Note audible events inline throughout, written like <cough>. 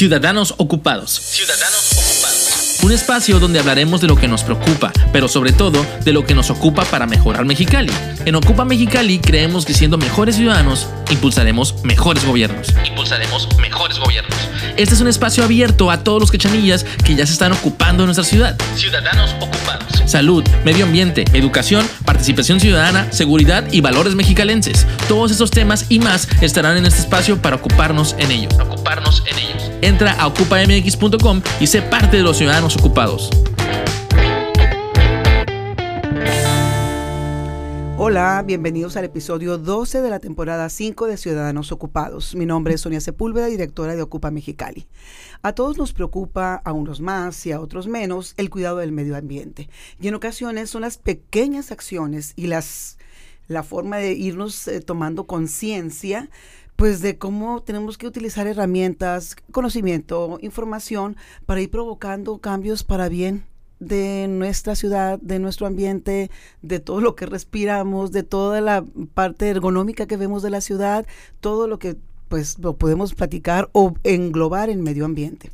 Ciudadanos Ocupados. Ciudadanos Ocupados. Un espacio donde hablaremos de lo que nos preocupa, pero sobre todo de lo que nos ocupa para mejorar Mexicali. En Ocupa Mexicali creemos que siendo mejores ciudadanos, impulsaremos mejores gobiernos. Impulsaremos mejores gobiernos. Este es un espacio abierto a todos los quechanillas que ya se están ocupando de nuestra ciudad. Ciudadanos ocupados. Salud, medio ambiente, educación, participación ciudadana, seguridad y valores mexicalenses. Todos esos temas y más estarán en este espacio para ocuparnos en ellos. Ocuparnos en ellos. Entra a ocupamx.com y sé parte de los ciudadanos ocupados. Hola, bienvenidos al episodio 12 de la temporada 5 de Ciudadanos Ocupados. Mi nombre es Sonia Sepúlveda, directora de Ocupa Mexicali. A todos nos preocupa, a unos más y a otros menos, el cuidado del medio ambiente. Y en ocasiones son las pequeñas acciones y las la forma de irnos eh, tomando conciencia pues de cómo tenemos que utilizar herramientas, conocimiento, información para ir provocando cambios para bien de nuestra ciudad, de nuestro ambiente, de todo lo que respiramos, de toda la parte ergonómica que vemos de la ciudad, todo lo que pues lo podemos platicar o englobar en medio ambiente.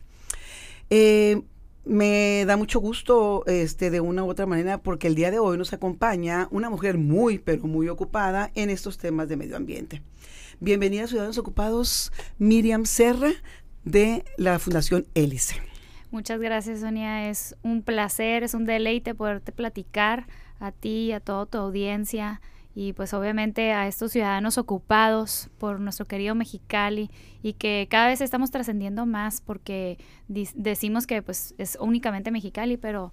Eh, me da mucho gusto este, de una u otra manera porque el día de hoy nos acompaña una mujer muy, pero muy ocupada en estos temas de medio ambiente. Bienvenida Ciudadanos Ocupados, Miriam Serra de la Fundación Hélice. Muchas gracias, Sonia. Es un placer, es un deleite poderte platicar a ti, a toda tu audiencia. Y pues obviamente a estos ciudadanos ocupados por nuestro querido Mexicali y que cada vez estamos trascendiendo más porque decimos que pues es únicamente Mexicali, pero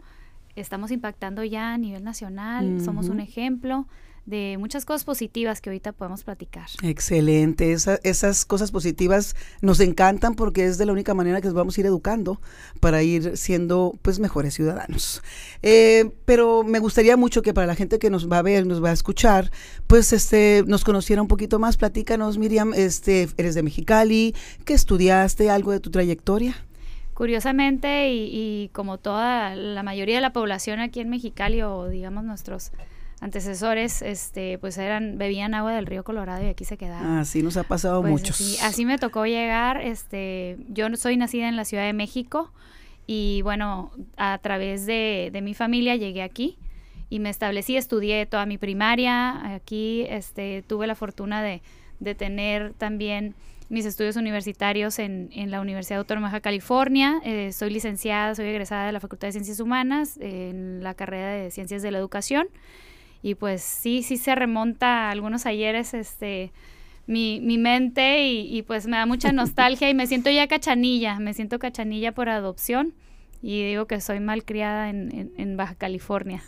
estamos impactando ya a nivel nacional, somos un ejemplo de muchas cosas positivas que ahorita podemos platicar. Excelente, esas cosas positivas nos encantan porque es de la única manera que nos vamos a ir educando para ir siendo pues mejores ciudadanos. Eh, pero me gustaría mucho que para la gente que nos va a ver, nos va a escuchar, pues este nos conociera un poquito más. Platícanos, Miriam, este, eres de Mexicali, ¿qué estudiaste? ¿Algo de tu trayectoria? Curiosamente, y, y como toda la mayoría de la población aquí en Mexicali, o digamos nuestros antecesores, este, pues eran, bebían agua del río Colorado y aquí se quedaban. Así nos ha pasado pues muchos. Así, me tocó llegar, este, yo soy nacida en la Ciudad de México y bueno, a través de, de mi familia llegué aquí y me establecí, estudié toda mi primaria, aquí este, tuve la fortuna de, de tener también mis estudios universitarios en, en, la Universidad Autónoma de California. Eh, soy licenciada, soy egresada de la Facultad de Ciencias Humanas en la carrera de Ciencias de la Educación y pues sí, sí se remonta a algunos ayeres, este, mi, mi mente y, y, pues me da mucha <laughs> nostalgia y me siento ya cachanilla, me siento cachanilla por adopción y digo que soy mal criada en, en, Baja California.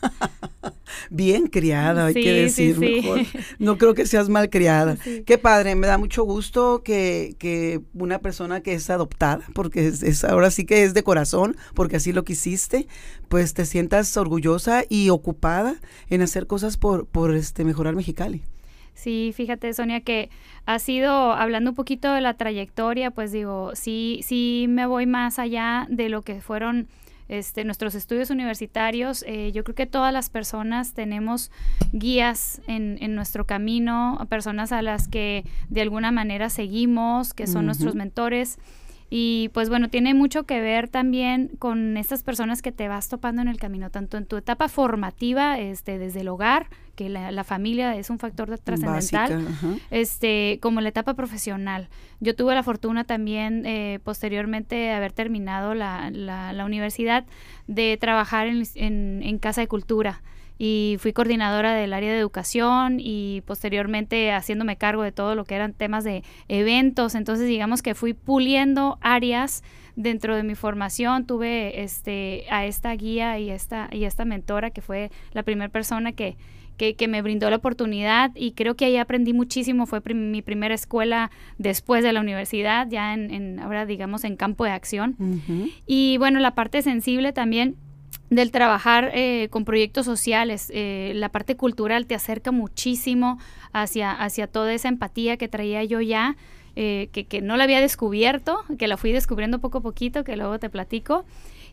<laughs> Bien criada, hay que decir mejor. No creo que seas mal criada. <laughs> Qué padre, me da mucho gusto que, que una persona que es adoptada, porque es, ahora sí que es de corazón, porque así lo quisiste, pues te sientas orgullosa y ocupada en hacer cosas por, por este mejorar Mexicali. Sí, fíjate, Sonia, que ha sido, hablando un poquito de la trayectoria, pues digo, sí, sí me voy más allá de lo que fueron este, nuestros estudios universitarios. Eh, yo creo que todas las personas tenemos guías en, en, nuestro camino, personas a las que de alguna manera seguimos, que son nuestros mentores. Y pues bueno, tiene mucho que ver también con estas personas que te vas topando en el camino, tanto en tu etapa formativa, este, desde el hogar, que la, familia es un factor trascendental, este, como la etapa profesional. Yo tuve la fortuna también, eh, posteriormente de haber terminado la, la, universidad, de trabajar en, en, en Casa de Cultura y fui coordinadora del área de educación y posteriormente haciéndome cargo de todo lo que eran temas de eventos. Entonces, digamos que fui puliendo áreas dentro de mi formación. Tuve este a esta guía y esta y esta mentora que fue la primera persona que, que, que, me brindó la oportunidad y creo que ahí aprendí muchísimo. Fue mi primera escuela después de la universidad, ya en, en ahora digamos en campo de acción. Y bueno, la parte sensible también del trabajar eh, con proyectos sociales, eh, la parte cultural te acerca muchísimo hacia, hacia toda esa empatía que traía yo ya, eh, que, que, no la había descubierto, que la fui descubriendo poco a poquito, que luego te platico.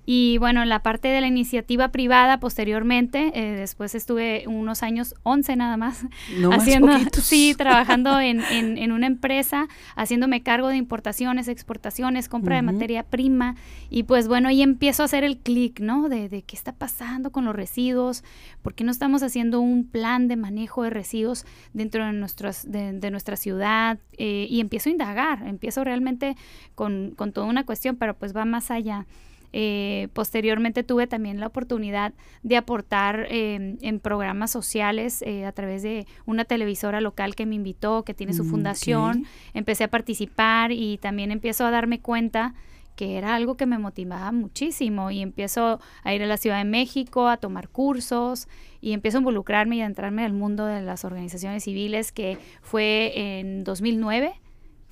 Y bueno, en la parte de la iniciativa privada, posteriormente, eh, después estuve unos años, 11 nada más, haciendo, sí, trabajando en, en, una empresa, haciéndome cargo de importaciones, exportaciones, compra de materia prima. Y pues bueno, ahí empiezo a hacer el clic, ¿no? De, de, qué está pasando con los residuos, por qué no estamos haciendo un plan de manejo de residuos dentro de, nuestras, de, nuestra ciudad. Eh, y empiezo a indagar, empiezo realmente con, con toda una cuestión, pero pues va más allá. Eh, posteriormente tuve también la oportunidad de aportar em, en programas sociales eh, a través de una televisora local que me invitó, que tiene su mm, fundación. Empecé a participar y también empiezo a darme cuenta que era algo que me motivaba muchísimo y empiezo a ir a la Ciudad de México a tomar cursos y empiezo a involucrarme y a entrarme al mundo de las organizaciones civiles que fue en 2009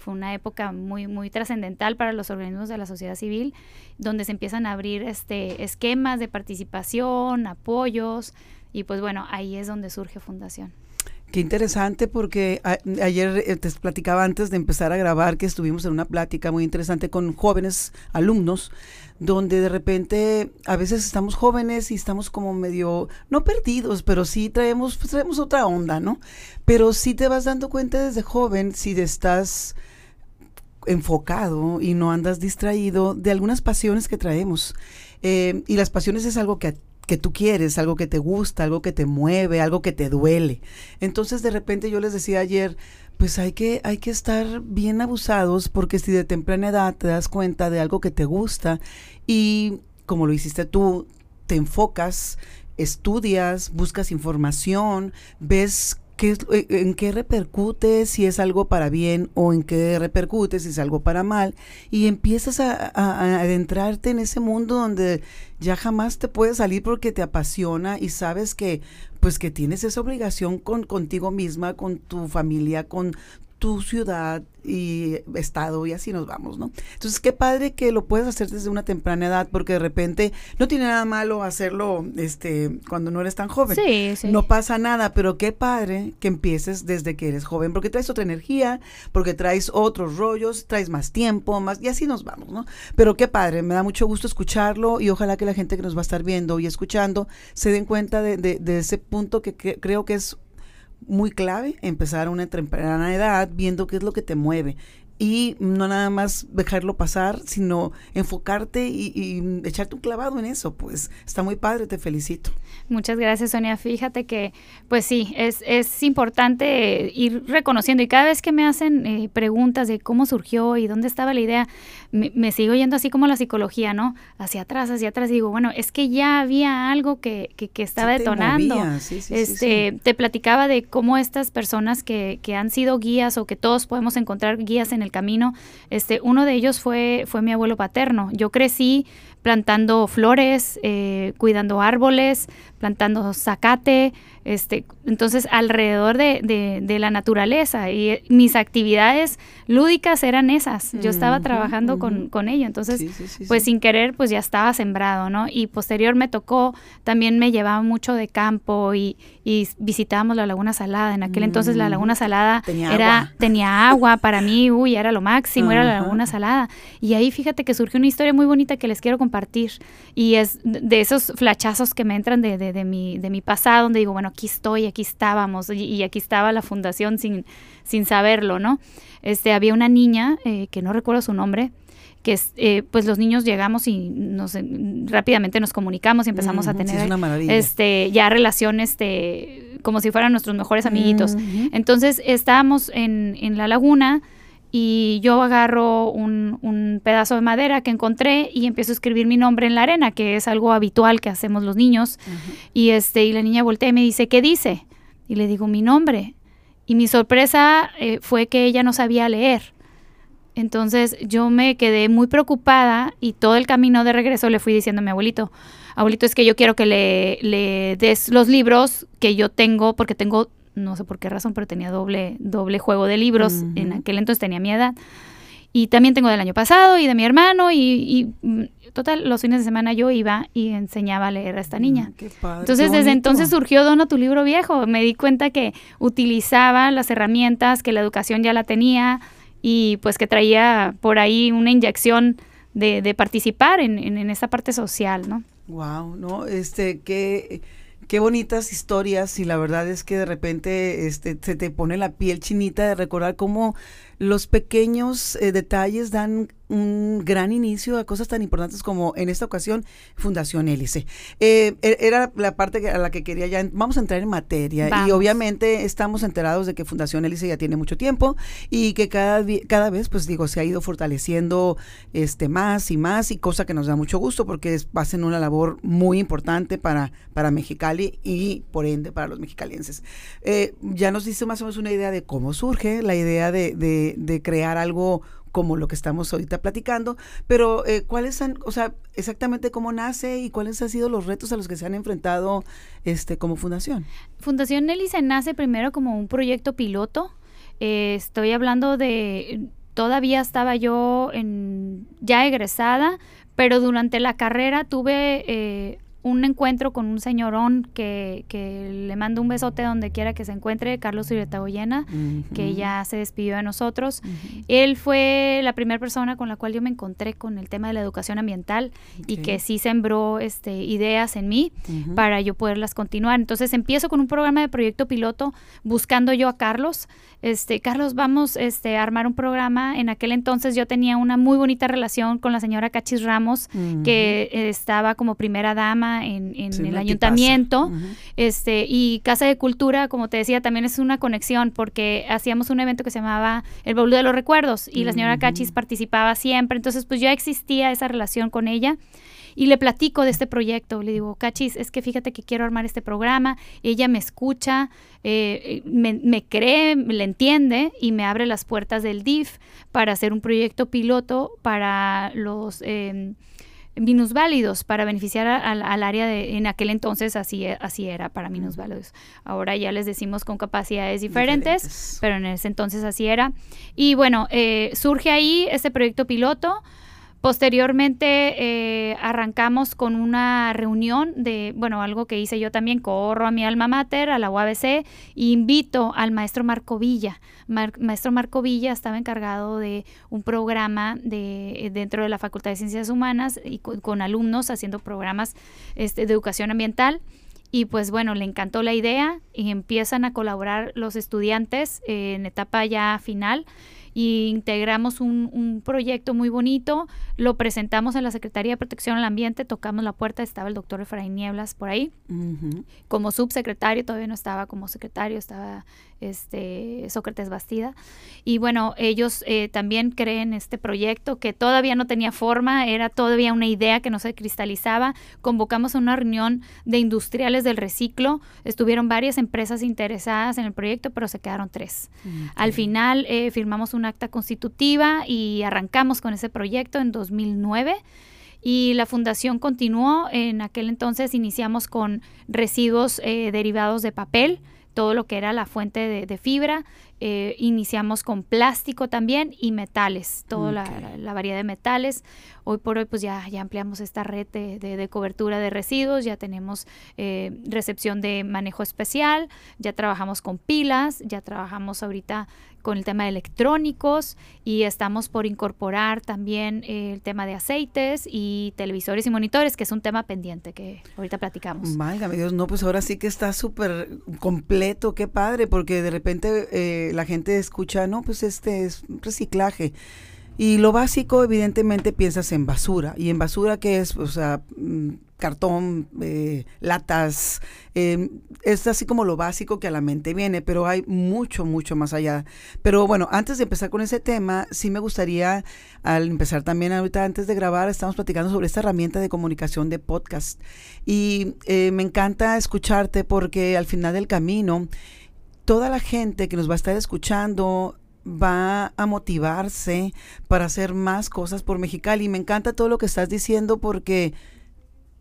fue una época muy, muy trascendental para los organismos de la sociedad civil, donde se empiezan a abrir este, esquemas de participación, apoyos, y pues bueno, ahí es donde surge Fundación. Qué interesante porque ayer eh, te platicaba antes de empezar a grabar que estuvimos en una plática muy interesante con jóvenes alumnos donde de repente a veces estamos jóvenes y estamos como medio no perdidos, pero sí traemos pues, traemos otra onda, ¿no? Pero sí te vas dando cuenta desde joven si estás enfocado y no andas distraído de algunas pasiones que traemos. Eh, y las pasiones es algo que, que tú quieres, algo que te gusta, algo que te mueve, algo que te duele. Entonces de repente yo les decía ayer, pues hay que, hay que estar bien abusados porque si de temprana edad te das cuenta de algo que te gusta y como lo hiciste tú, te enfocas, estudias, buscas información, ves eh, en qué repercute si es algo para bien o en qué repercute si es algo para mal y empiezas a, adentrarte en ese mundo donde ya jamás te puedes salir porque te apasiona y sabes que pues que tienes esa obligación con contigo misma, con tu familia, con tu ciudad y estado y así nos vamos, ¿no? Entonces, qué padre que lo puedes hacer desde una temprana edad porque de repente no tiene nada malo hacerlo este cuando no eres tan joven. Sí, sí. No pasa nada, pero qué padre que empieces desde que eres joven porque traes otra energía, porque traes otros rollos, traes más tiempo, más y así nos vamos, ¿no? Pero qué padre, me da mucho gusto escucharlo y ojalá que la gente que nos va a estar viendo y escuchando se den cuenta de, de, ese punto que creo que es muy clave empezar a una temprana edad viendo qué es lo que te mueve y no nada más dejarlo pasar, sino enfocarte y, echarte un clavado en eso, pues está muy padre, te felicito. Muchas gracias, Sonia. Fíjate que, pues sí, es, es importante ir reconociendo y cada vez que me hacen eh, preguntas de cómo surgió y dónde estaba la idea, me, sigo yendo así como la psicología, ¿no? Hacia atrás, hacia atrás, digo, bueno, es que ya había algo que, que, estaba detonando. este, te platicaba de cómo estas personas que, que han sido guías o que todos podemos encontrar guías en el camino. Este, uno de ellos fue, fue mi abuelo paterno. Yo crecí plantando flores, eh, cuidando árboles, plantando zacate, este, entonces alrededor de, de, la naturaleza. Y eh, mis actividades lúdicas eran esas, yo estaba trabajando con, con, ello, entonces pues sin querer pues ya estaba sembrado, ¿no? Y posterior me tocó, también me llevaba mucho de campo y, y visitábamos la Laguna Salada, en aquel entonces la Laguna Salada tenía era, agua. tenía agua. Para mí, uy, era lo máximo, era la Laguna Salada, y ahí fíjate que surgió una historia muy bonita que les quiero compartir, y es de esos flachazos que me entran de, de, de mi, de mi pasado, donde digo, bueno, aquí estoy, aquí estábamos y, aquí estaba la fundación sin, sin saberlo, ¿no? Este, había una niña, eh, que no recuerdo su nombre, que eh, pues los niños llegamos y nos rápidamente nos comunicamos y empezamos a tener este ya relaciones este como si fueran nuestros mejores amiguitos. Entonces estábamos en, en la laguna y yo agarro un, un, pedazo de madera que encontré y empiezo a escribir mi nombre en la arena, que es algo habitual que hacemos los niños. Y este y la niña voltea y me dice, ¿qué dice? Y le digo mi nombre. Y mi sorpresa eh, fue que ella no sabía leer. Entonces yo me quedé muy preocupada y todo el camino de regreso le fui diciendo a mi abuelito, abuelito, es que yo quiero que le, le des los libros que yo tengo, porque tengo no sé por qué razón, pero tenía doble, doble juego de libros. En aquel entonces tenía mi edad. Y también tengo del año pasado y de mi hermano. Y, mm, total, los fines de semana yo iba y enseñaba a leer a esta niña. entonces, desde entonces surgió Dona tu libro viejo. Me di cuenta que utilizaba las herramientas, que la educación ya la tenía y pues que traía por ahí una inyección de, participar en, en, en, esta parte social, ¿no? Wow, no, este, qué, qué bonitas historias y la verdad es que de repente este, se te pone la piel chinita de recordar cómo los pequeños eh, detalles dan un gran inicio a cosas tan importantes como en esta ocasión Fundación Hélice. Eh, e, era la parte a la que quería ya, vamos a entrar en materia y obviamente estamos enterados de que Fundación Hélice ya tiene mucho tiempo y que cada, cada vez, pues digo, se ha ido fortaleciendo este más y más y cosa que nos da mucho gusto porque es, hacen una labor muy importante para, para Mexicali y por ende para los mexicalienses. Eh, ya nos dice más o menos una idea de cómo surge la idea de de, crear algo como lo que estamos ahorita platicando, pero eh, ¿cuáles han, o sea, exactamente cómo nace y cuáles han sido los retos a los que se han enfrentado este como fundación? Fundación se nace primero como un proyecto piloto. Eh, estoy hablando de, todavía estaba yo en, ya egresada, pero durante la carrera tuve eh, un encuentro con un señorón que, que, le mando un besote donde quiera que se encuentre, Carlos Urietagoyena, que ya se despidió de nosotros. Él fue la primera persona con la cual yo me encontré con el tema de la educación ambiental y que sí sembró este, ideas en mí para yo poderlas continuar. Entonces empiezo con un programa de proyecto piloto buscando yo a Carlos. Este, Carlos, vamos este, a armar un programa. En aquel entonces yo tenía una muy bonita relación con la señora Cachis Ramos, que estaba como primera dama en, el ayuntamiento. este Y Casa de Cultura, como te decía, también es una conexión porque hacíamos un evento que se llamaba El Baúl de los Recuerdos y la señora Cachis participaba siempre. Entonces, pues ya existía esa relación con ella y le platico de este proyecto. Le digo, Cachis, es que fíjate que quiero armar este programa. Ella me escucha, eh, me, cree, le entiende y me abre las puertas del DIF para hacer un proyecto piloto para los... Eh, minusválidos para beneficiar al área de, en aquel entonces así, así era para minusválidos. Ahora ya les decimos con capacidades diferentes, pero en ese entonces así era. Y bueno, eh, surge ahí este proyecto piloto. Posteriormente eh, arrancamos con una reunión de, bueno, algo que hice yo también, corro a mi alma mater, a la UABC, e invito al maestro Marco Villa. maestro Marco Villa estaba encargado de un programa de, dentro de la Facultad de Ciencias Humanas y con, alumnos haciendo programas este, de educación ambiental. Y pues bueno, le encantó la idea y empiezan a colaborar los estudiantes en etapa ya final y integramos un, un, proyecto muy bonito, lo presentamos en la Secretaría de Protección al Ambiente, tocamos la puerta, estaba el doctor Efraín Nieblas por ahí, como subsecretario, todavía no estaba como secretario, estaba este, Sócrates Bastida. Y bueno, ellos eh, también creen este proyecto que todavía no tenía forma, era todavía una idea que no se cristalizaba. Convocamos a una reunión de industriales del reciclo, estuvieron varias empresas interesadas en el proyecto, pero se quedaron tres. Al final eh, firmamos un acta constitutiva y arrancamos con ese proyecto en 2009 y la fundación continuó. En aquel entonces iniciamos con residuos eh, derivados de papel, todo lo que era la fuente de, fibra. Eh, iniciamos con plástico también y metales, toda la, variedad de metales. Hoy por hoy pues ya, ya ampliamos esta red de, cobertura de residuos, ya tenemos eh, recepción de manejo especial, ya trabajamos con pilas, ya trabajamos ahorita con el tema de electrónicos y estamos por incorporar también el tema de aceites y televisores y monitores, que es un tema pendiente que ahorita platicamos. Válgame Dios, no, pues ahora sí que está súper completo, qué padre, porque de repente la gente escucha, no, pues este es reciclaje. Y lo básico, evidentemente, piensas en basura. ¿Y en basura qué es? O sea, mm, cartón, eh, latas, eh, es así como lo básico que a la mente viene, pero hay mucho, mucho más allá. Pero bueno, antes de empezar con ese tema, sí me gustaría, al empezar también ahorita, antes de grabar, estamos platicando sobre esta herramienta de comunicación de podcast. Y eh, me encanta escucharte porque al final del camino, toda la gente que nos va a estar escuchando va a motivarse para hacer más cosas por Mexicali. Y me encanta todo lo que estás diciendo porque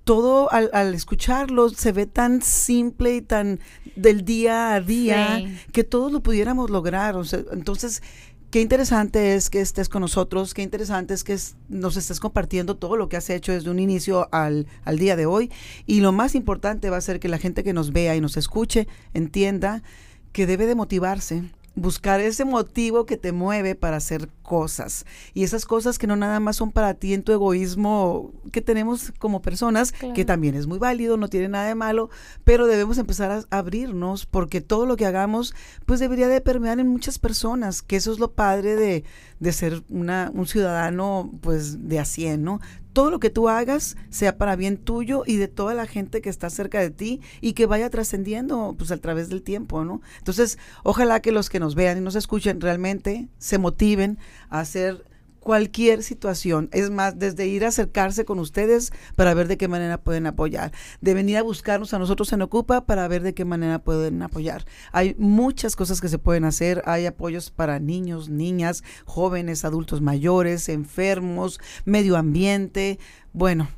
todo al, escucharlo se ve tan simple y tan del día a día que todos lo pudiéramos lograr. entonces, qué interesante es que estés con nosotros, qué interesante es que nos estés compartiendo todo lo que has hecho desde un inicio al, al día de hoy. Y lo más importante va a ser que la gente que nos vea y nos escuche entienda que debe de motivarse buscar ese motivo que te mueve para hacer cosas. Y esas cosas que no nada más son para ti en tu egoísmo que tenemos como personas, que también es muy válido, no tiene nada de malo, pero debemos empezar a abrirnos porque todo lo que hagamos pues debería de permear en muchas personas, que eso es lo padre de, de ser una, un ciudadano pues de a 100, ¿no? Todo lo que tú hagas sea para bien tuyo y de toda la gente que está cerca de ti y que vaya trascendiendo pues a través del tiempo, ¿no? Entonces, ojalá que los que nos vean y nos escuchen realmente se motiven a hacer cualquier situación. Es más, desde ir a acercarse con ustedes para ver de qué manera pueden apoyar, de venir a buscarnos a nosotros en Ocupa para ver de qué manera pueden apoyar. Hay muchas cosas que se pueden hacer. Hay apoyos para niños, niñas, jóvenes, adultos mayores, enfermos, medio ambiente. Bueno,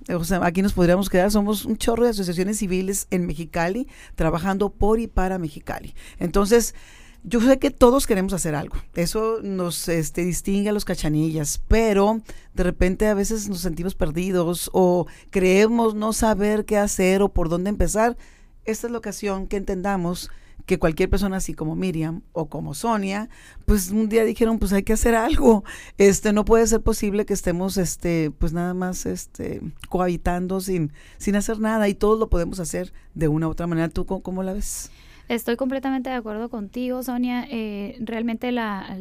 aquí nos podríamos quedar. Somos un chorro de asociaciones civiles en Mexicali trabajando por y para Mexicali. Entonces, yo sé que todos queremos hacer algo, eso nos este, distingue a los cachanillas, pero de repente a veces nos sentimos perdidos o creemos no saber qué hacer o por dónde empezar. Esta es la ocasión que entendamos que cualquier persona así como Miriam o como Sonia, pues un día dijeron, pues hay que hacer algo. Este no puede ser posible que estemos este pues nada más este cohabitando sin sin hacer nada y todos lo podemos hacer de una u otra manera. ¿Tú cómo, cómo la ves? Estoy completamente de acuerdo contigo, Sonia. Eh, realmente la,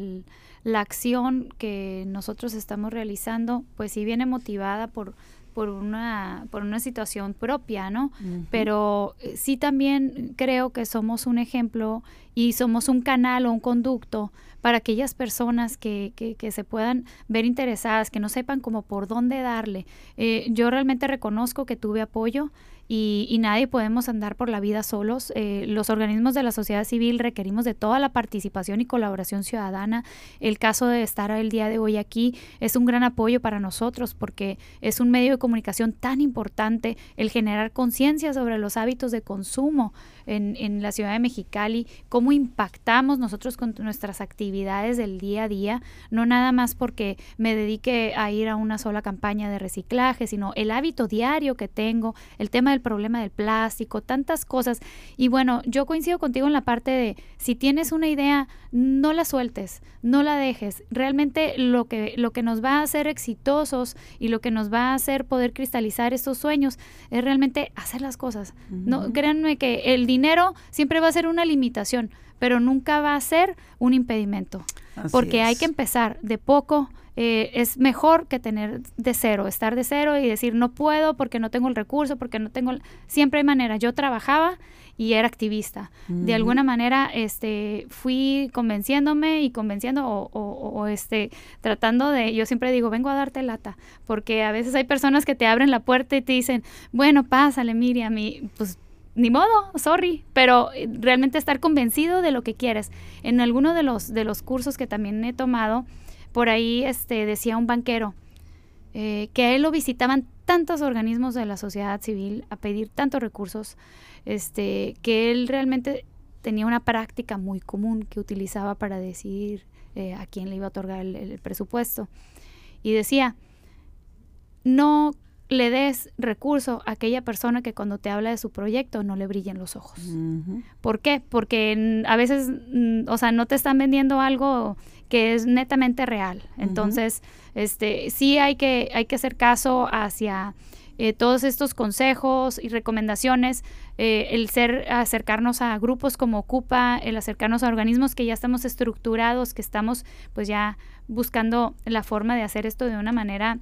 la, acción que nosotros estamos realizando, pues sí viene motivada por, por, una, por una situación propia, ¿no? Pero eh, sí también creo que somos un ejemplo y somos un canal o un conducto para aquellas personas que, que, que se puedan ver interesadas, que no sepan cómo por dónde darle. Eh, yo realmente reconozco que tuve apoyo y, nadie podemos andar por la vida solos. Eh, los organismos de la sociedad civil requerimos de toda la participación y colaboración ciudadana. El caso de estar el día de hoy aquí es un gran apoyo para nosotros porque es un medio de comunicación tan importante el generar conciencia sobre los hábitos de consumo en, en la ciudad de Mexicali, cómo impactamos nosotros con nuestras actividades del día a día, no nada más porque me dedique a ir a una sola campaña de reciclaje, sino el hábito diario que tengo, el tema del problema del plástico, tantas cosas. Y bueno, yo coincido contigo en la parte de si tienes una idea, no la sueltes, no la dejes. Realmente lo que, lo que nos va a hacer exitosos y lo que nos va a hacer poder cristalizar estos sueños es realmente hacer las cosas. No, créanme que el dinero siempre va a ser una limitación, pero nunca va a ser un impedimento. porque hay que empezar de poco eh, es mejor que tener de cero, estar de cero y decir no puedo porque no tengo el recurso, porque no tengo... Siempre hay manera. Yo trabajaba y era activista. De alguna manera este, fui convenciéndome y convenciendo o, o, este, tratando de, yo siempre digo, vengo a darte lata, porque a veces hay personas que te abren la puerta y te dicen, bueno, pásale, Miriam, y pues ni modo, sorry, pero eh, realmente estar convencido de lo que quieres. En alguno de los, de los cursos que también he tomado, por ahí este, decía un banquero eh, que a él lo visitaban tantos organismos de la sociedad civil a pedir tantos recursos, este, que él realmente tenía una práctica muy común que utilizaba para decidir eh, a quién le iba a otorgar el, presupuesto. Y decía, no le des recurso a aquella persona que cuando te habla de su proyecto no le brillen los ojos. ¿Por qué? Porque a veces, mm, o sea, no te están vendiendo algo que es netamente real. Entonces, este, sí hay que, hay que hacer caso hacia eh, todos estos consejos y recomendaciones, eh, el ser, acercarnos a grupos como Ocupa, el acercarnos a organismos que ya estamos estructurados, que estamos pues ya buscando la forma de hacer esto de una manera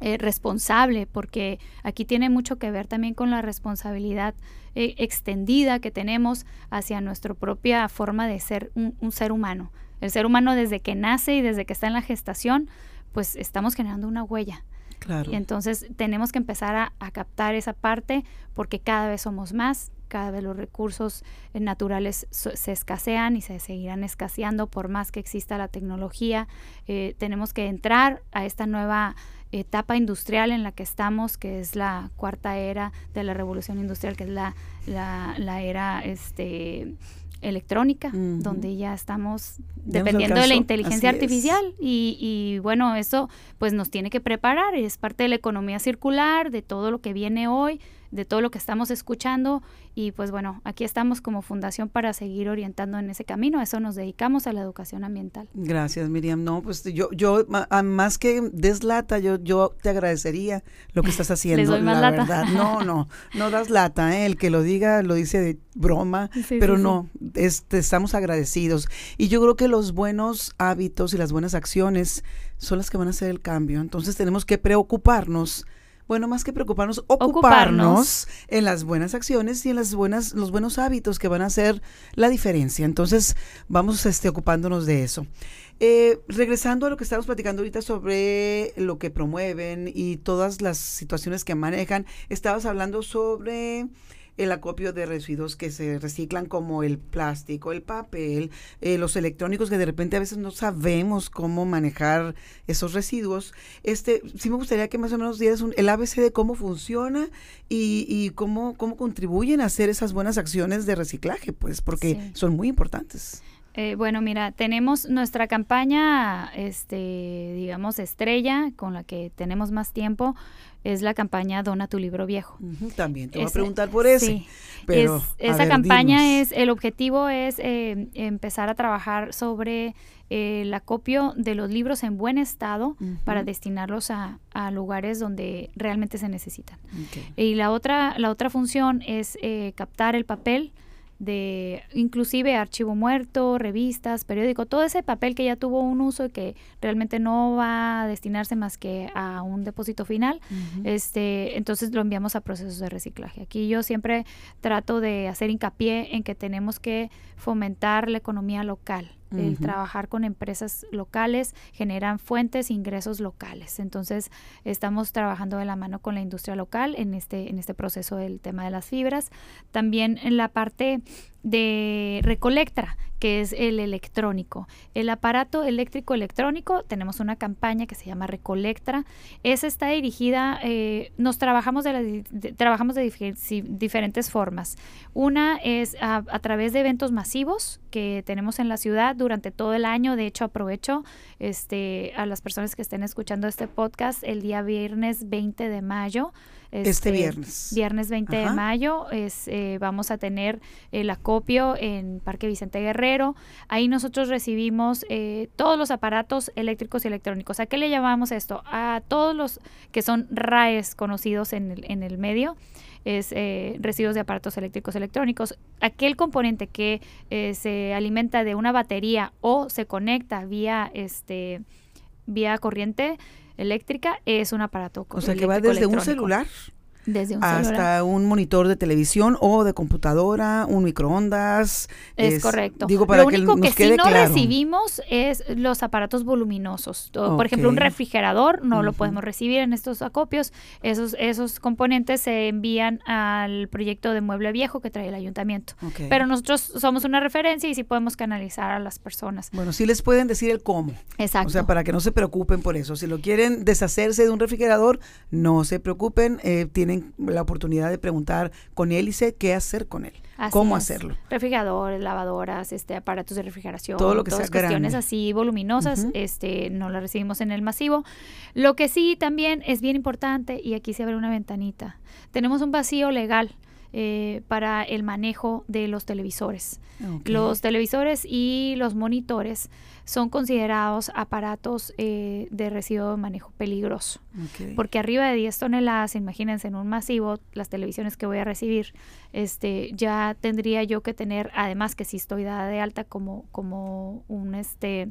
eh, responsable, porque aquí tiene mucho que ver también con la responsabilidad extendida que tenemos hacia nuestra propia forma de ser un ser humano. El ser humano desde que nace y desde que está en la gestación, pues estamos generando una huella. Claro. Y entonces tenemos que empezar a, captar esa parte porque cada vez somos más, cada vez los recursos eh, naturales se escasean y se seguirán escaseando por más que exista la tecnología. Eh, tenemos que entrar a esta nueva etapa industrial en la que estamos, que es la cuarta era de la revolución industrial, que es la, la, la era este, electrónica, donde ya estamos dependiendo de la inteligencia artificial. Y, y, bueno, eso pues nos tiene que preparar, es parte de la economía circular, de todo lo que viene hoy, de todo lo que estamos escuchando y pues bueno, aquí estamos como fundación para seguir orientando en ese camino, a eso nos dedicamos a la educación ambiental. Gracias Miriam, no, pues yo, yo más que deslata, yo, yo te agradecería lo que estás <laughs> haciendo, la verdad, no, no, no das lata, ¿eh? el que lo diga lo dice de broma, pero no, Este, estamos agradecidos. Y yo creo que los buenos hábitos y las buenas acciones son las que van a hacer el cambio, entonces tenemos que preocuparnos bueno, más que preocuparnos, ocuparnos, en las buenas acciones y en las buenas, los buenos hábitos que van a hacer la diferencia. Entonces, vamos este, ocupándonos de eso. Eh, regresando a lo que estamos platicando ahorita sobre lo que promueven y todas las situaciones que manejan, estabas hablando sobre el acopio de residuos que se reciclan como el plástico, el papel, eh, los electrónicos que de repente a veces no sabemos cómo manejar esos residuos. Este, sí me gustaría que más o menos dieras un, el ABC de cómo funciona y, y cómo, cómo contribuyen a hacer esas buenas acciones de reciclaje, pues, porque son muy importantes. Eh, bueno, mira, tenemos nuestra campaña, este, digamos, estrella, con la que tenemos más tiempo, es la campaña Dona tu libro viejo. también te voy a preguntar por ese. Sí, pero, esa campaña es, el objetivo es eh, empezar a trabajar sobre eh, el acopio de los libros en buen estado para destinarlos a, lugares donde realmente se necesitan. Y la otra, la otra función es captar el papel, de inclusive archivo muerto, revistas, periódico, todo ese papel que ya tuvo un uso y que realmente no va a destinarse más que a un depósito final, este, entonces lo enviamos a procesos de reciclaje. Aquí yo siempre trato de hacer hincapié en que tenemos que fomentar la economía local el trabajar con empresas locales generan fuentes e ingresos locales. Entonces, estamos trabajando de la mano con la industria local en este, en este proceso del tema de las fibras. También en la parte de Recolectra, que es el electrónico. El aparato eléctrico electrónico, tenemos una campaña que se llama Recolectra. Esa está dirigida, eh, nos trabajamos de, trabajamos de diferentes formas. Una es a, través de eventos masivos que tenemos en la ciudad durante todo el año. De hecho, aprovecho este, a las personas que estén escuchando este podcast el día viernes 20 de mayo. Este, este, viernes. Viernes 20 de mayo es, eh, vamos a tener el acopio en Parque Vicente Guerrero. Ahí nosotros recibimos eh, todos los aparatos eléctricos y electrónicos. ¿A qué le llamamos esto? A todos los que son RAES conocidos en el, en el medio es eh, residuos de aparatos eléctricos electrónicos. Aquel componente que se alimenta de una batería o se conecta vía este vía corriente eléctrica es un aparato. O sea, que va desde un celular desde un hasta un monitor de televisión o de computadora, un microondas. Es, correcto. Digo, para Lo único que, sí no recibimos es los aparatos voluminosos. Por ejemplo, un refrigerador no lo podemos recibir en estos acopios. Esos, esos componentes se envían al proyecto de mueble viejo que trae el ayuntamiento. Pero nosotros somos una referencia y sí podemos canalizar a las personas. Bueno, sí les pueden decir el cómo. Exacto. O sea, para que no se preocupen por eso. Si lo quieren deshacerse de un refrigerador, no se preocupen. Eh, tienen la oportunidad de preguntar con él y sé qué hacer con él. cómo hacerlo. Refrigeradores, lavadoras, este, aparatos de refrigeración, todo lo que todas cuestiones así voluminosas, este, no las recibimos en el masivo. Lo que sí también es bien importante y aquí se abre una ventanita. Tenemos un vacío legal. Eh, para el manejo de los televisores. Los televisores y los monitores son considerados aparatos eh, de residuo de manejo peligroso. Porque arriba de 10 toneladas, imagínense en un masivo, las televisiones que voy a recibir, este, ya tendría yo que tener, además que si estoy dada de alta como, como un este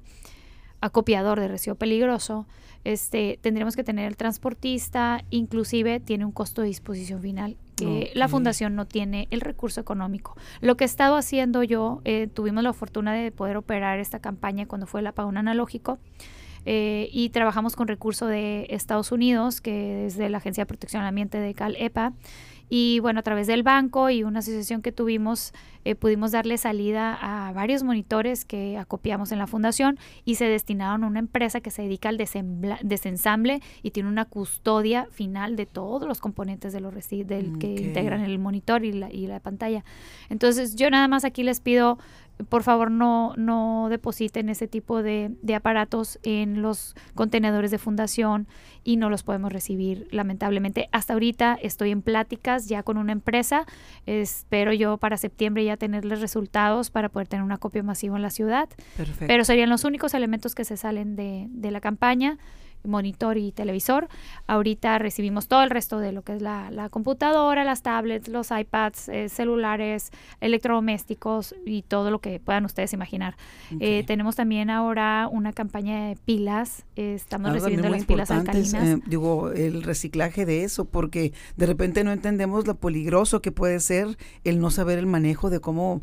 acopiador de residuo peligroso, este, tendremos que tener el transportista, inclusive tiene un costo de disposición final que la fundación no tiene el recurso económico. Lo que he estado haciendo yo, eh, tuvimos la fortuna de poder operar esta campaña cuando fue el apagón analógico. Eh, y trabajamos con recurso de Estados Unidos, que es de la Agencia de Protección al Ambiente de Cal EPA, y bueno, a través del banco y una asociación que tuvimos, eh, pudimos darle salida a varios monitores que acopiamos en la fundación y se destinaron a una empresa que se dedica al desensamble y tiene una custodia final de todos los componentes de los del, que integran el monitor y la, y la pantalla. Entonces, yo nada más aquí les pido por favor no, no depositen ese tipo de, de, aparatos en los contenedores de fundación y no los podemos recibir lamentablemente. Hasta ahorita estoy en pláticas ya con una empresa, espero yo para septiembre ya tenerles resultados para poder tener una copia masiva en la ciudad, Perfecto. pero serían los únicos elementos que se salen de, de la campaña monitor y televisor. Ahorita recibimos todo el resto de lo que es la, computadora, las tablets, los iPads, eh, celulares, electrodomésticos y todo lo que puedan ustedes imaginar. Eh, tenemos también ahora una campaña de pilas. estamos recibiendo las pilas alcalinas. Eh, digo, el reciclaje de eso, porque de repente no entendemos lo peligroso que puede ser el no saber el manejo de cómo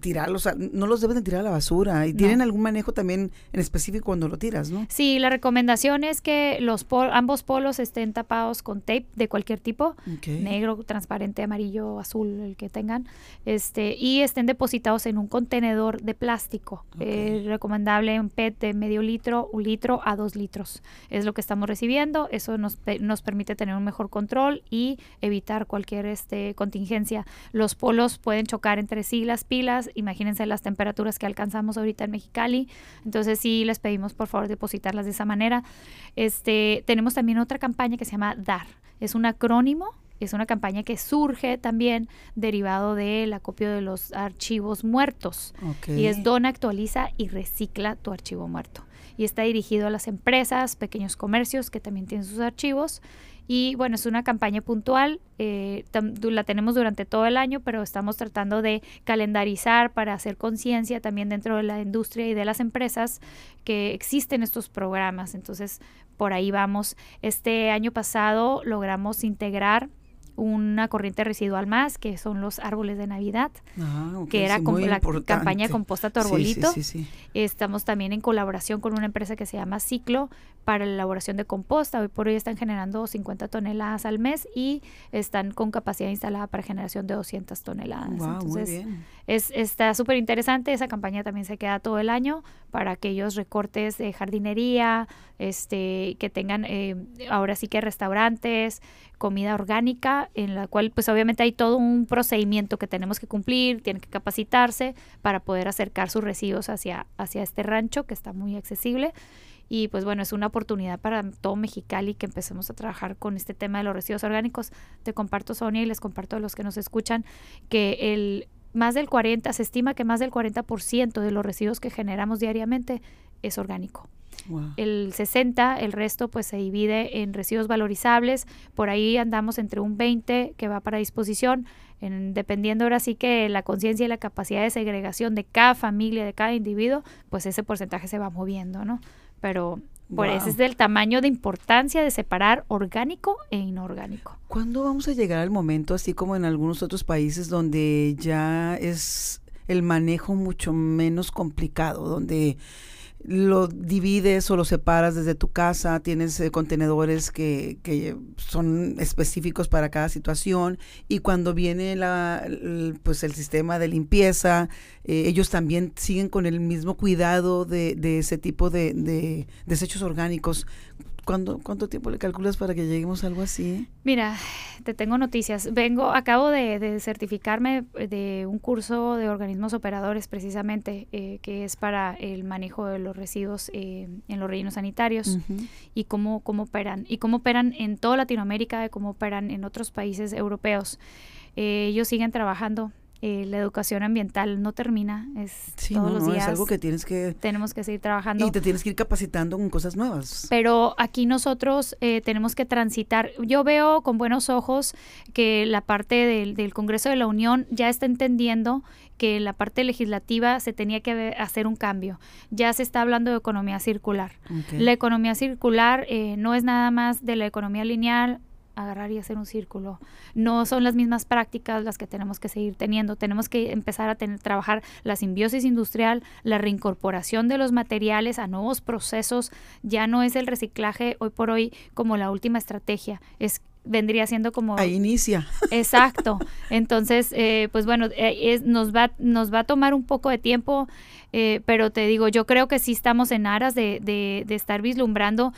tirarlos, no los deben de tirar a la basura. Y tienen algún manejo también en específico cuando lo tiras, ¿no? Sí, la recomendación es que los ambos polos estén tapados con tape de cualquier tipo, negro, transparente, amarillo, azul, el que tengan, este, y estén depositados en un contenedor de plástico. Eh, recomendable un PET de medio litro, un litro a dos litros. Es lo que estamos recibiendo. Eso nos, nos permite tener un mejor control y evitar cualquier este, contingencia. Los polos pueden chocar entre sí las pilas, imagínense las temperaturas que alcanzamos ahorita en Mexicali, entonces sí les pedimos por favor depositarlas de esa manera. Este, tenemos también otra campaña que se llama DAR, es un acrónimo es una campaña que surge también derivado del acopio de los archivos muertos. Y es dona, actualiza y recicla tu archivo muerto. Y está dirigido a las empresas, pequeños comercios que también tienen sus archivos y bueno, es una campaña puntual, eh, la tenemos durante todo el año, pero estamos tratando de calendarizar para hacer conciencia también dentro de la industria y de las empresas que existen estos programas. Entonces, por ahí vamos. Este año pasado logramos integrar una corriente residual más, que son los árboles de Navidad, ah, que era como la campaña Composta tu arbolito. Estamos también en colaboración con una empresa que se llama Ciclo para la elaboración de composta. Hoy por hoy están generando 50 toneladas al mes y están con capacidad instalada para generación de 200 toneladas. Entonces, Es, está súper interesante. Esa campaña también se queda todo el año para aquellos recortes de jardinería, este, que tengan eh, ahora sí que restaurantes, comida orgánica, en la cual pues obviamente hay todo un procedimiento que tenemos que cumplir, tienen que capacitarse para poder acercar sus residuos hacia, hacia este rancho que está muy accesible. Y pues bueno, es una oportunidad para todo Mexicali que empecemos a trabajar con este tema de los residuos orgánicos. Te comparto, Sonia, y les comparto a los que nos escuchan que el más del 40, se estima que más del 40% de los residuos que generamos diariamente es orgánico. El 60, el resto pues se divide en residuos valorizables, por ahí andamos entre un 20 que va para disposición, en, dependiendo ahora sí que la conciencia y la capacidad de segregación de cada familia, de cada individuo, pues ese porcentaje se va moviendo, ¿no? Pero por eso es del tamaño de importancia de separar orgánico e inorgánico. ¿Cuándo vamos a llegar al momento, así como en algunos otros países, donde ya es el manejo mucho menos complicado, donde lo divides o lo separas desde tu casa, tienes eh, contenedores que, que, son específicos para cada situación y cuando viene la, el, pues el sistema de limpieza, eh, ellos también siguen con el mismo cuidado de, de ese tipo de, de desechos orgánicos. ¿Cuánto tiempo le calculas para que lleguemos a algo así? Mira, te tengo noticias. Vengo, acabo de, certificarme de un curso de organismos operadores precisamente, eh, que es para el manejo de los residuos eh, en los rellenos sanitarios y cómo, cómo operan. Y cómo operan en toda Latinoamérica, y cómo operan en otros países europeos. Eh, ellos siguen trabajando eh, la educación ambiental no termina, es todos los días. Es algo que tienes que... Tenemos que seguir trabajando. Y te tienes que ir capacitando con cosas nuevas. Pero aquí nosotros eh, tenemos que transitar. Yo veo con buenos ojos que la parte del, del Congreso de la Unión ya está entendiendo que la parte legislativa se tenía que hacer un cambio. Ya se está hablando de economía circular. La economía circular eh, no es nada más de la economía lineal agarrar y hacer un círculo. No son las mismas prácticas las que tenemos que seguir teniendo. Tenemos que empezar a tener, trabajar la simbiosis industrial, la reincorporación de los materiales a nuevos procesos. Ya no es el reciclaje hoy por hoy como la última estrategia. Es vendría siendo como ahí inicia <laughs> exacto entonces eh, pues bueno eh, es, nos va nos va a tomar un poco de tiempo eh, pero te digo yo creo que sí estamos en aras de, de, de estar vislumbrando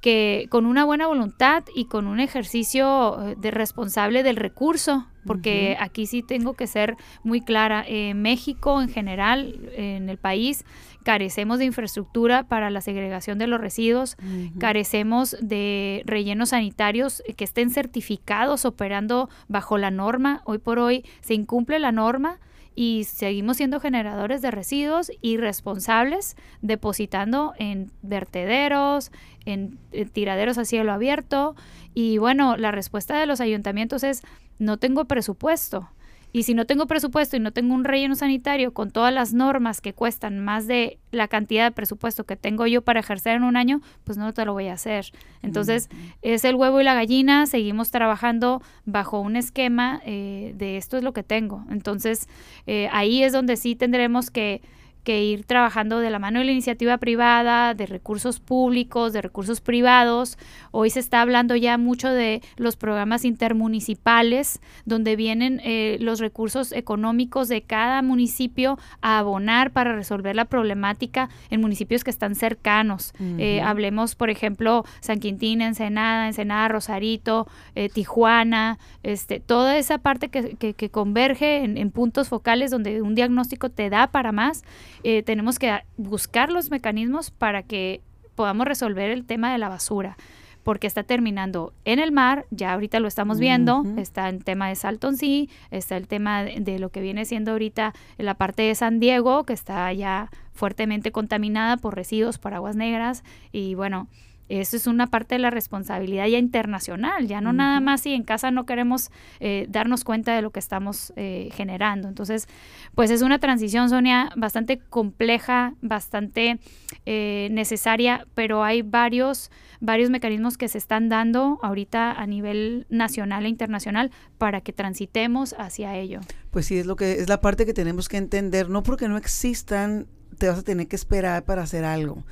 que con una buena voluntad y con un ejercicio eh, de responsable del recurso, porque aquí sí tengo que ser muy clara, eh, México en general, en el país, carecemos de infraestructura para la segregación de los residuos, carecemos de rellenos sanitarios que estén certificados operando bajo la norma. Hoy por hoy se incumple la norma y seguimos siendo generadores de residuos irresponsables, depositando en vertederos, en, tiraderos a cielo abierto. Y bueno, la respuesta de los ayuntamientos es, no tengo presupuesto. Y si no tengo presupuesto y no tengo un relleno sanitario con todas las normas que cuestan más de la cantidad de presupuesto que tengo yo para ejercer en un año, pues no te lo voy a hacer. Entonces, es el huevo y la gallina, seguimos trabajando bajo un esquema eh, de esto es lo que tengo. Entonces, eh, ahí es donde sí tendremos que que ir trabajando de la mano de la iniciativa privada, de recursos públicos, de recursos privados. Hoy se está hablando ya mucho de los programas intermunicipales, donde vienen eh, los recursos económicos de cada municipio a abonar para resolver la problemática en municipios que están cercanos. Eh, hablemos, por ejemplo, San Quintín, Ensenada, Ensenada, Rosarito, eh, Tijuana, este, toda esa parte que, que, converge en, en puntos focales donde un diagnóstico te da para más eh, tenemos que buscar los mecanismos para que podamos resolver el tema de la basura porque está terminando en el mar, ya ahorita lo estamos viendo, está el tema de Salton Sea, está el tema de, lo que viene siendo ahorita la parte de San Diego, que está ya fuertemente contaminada por residuos, por aguas negras, y bueno, eso es una parte de la responsabilidad ya internacional, ya no nada más si en casa no queremos eh, darnos cuenta de lo que estamos eh, generando. Entonces, pues es una transición, Sonia, bastante compleja, bastante eh, necesaria, pero hay varios, varios mecanismos que se están dando ahorita a nivel nacional e internacional para que transitemos hacia ello. Pues sí, es lo que es la parte que tenemos que entender, no porque no existan te vas a tener que esperar para hacer algo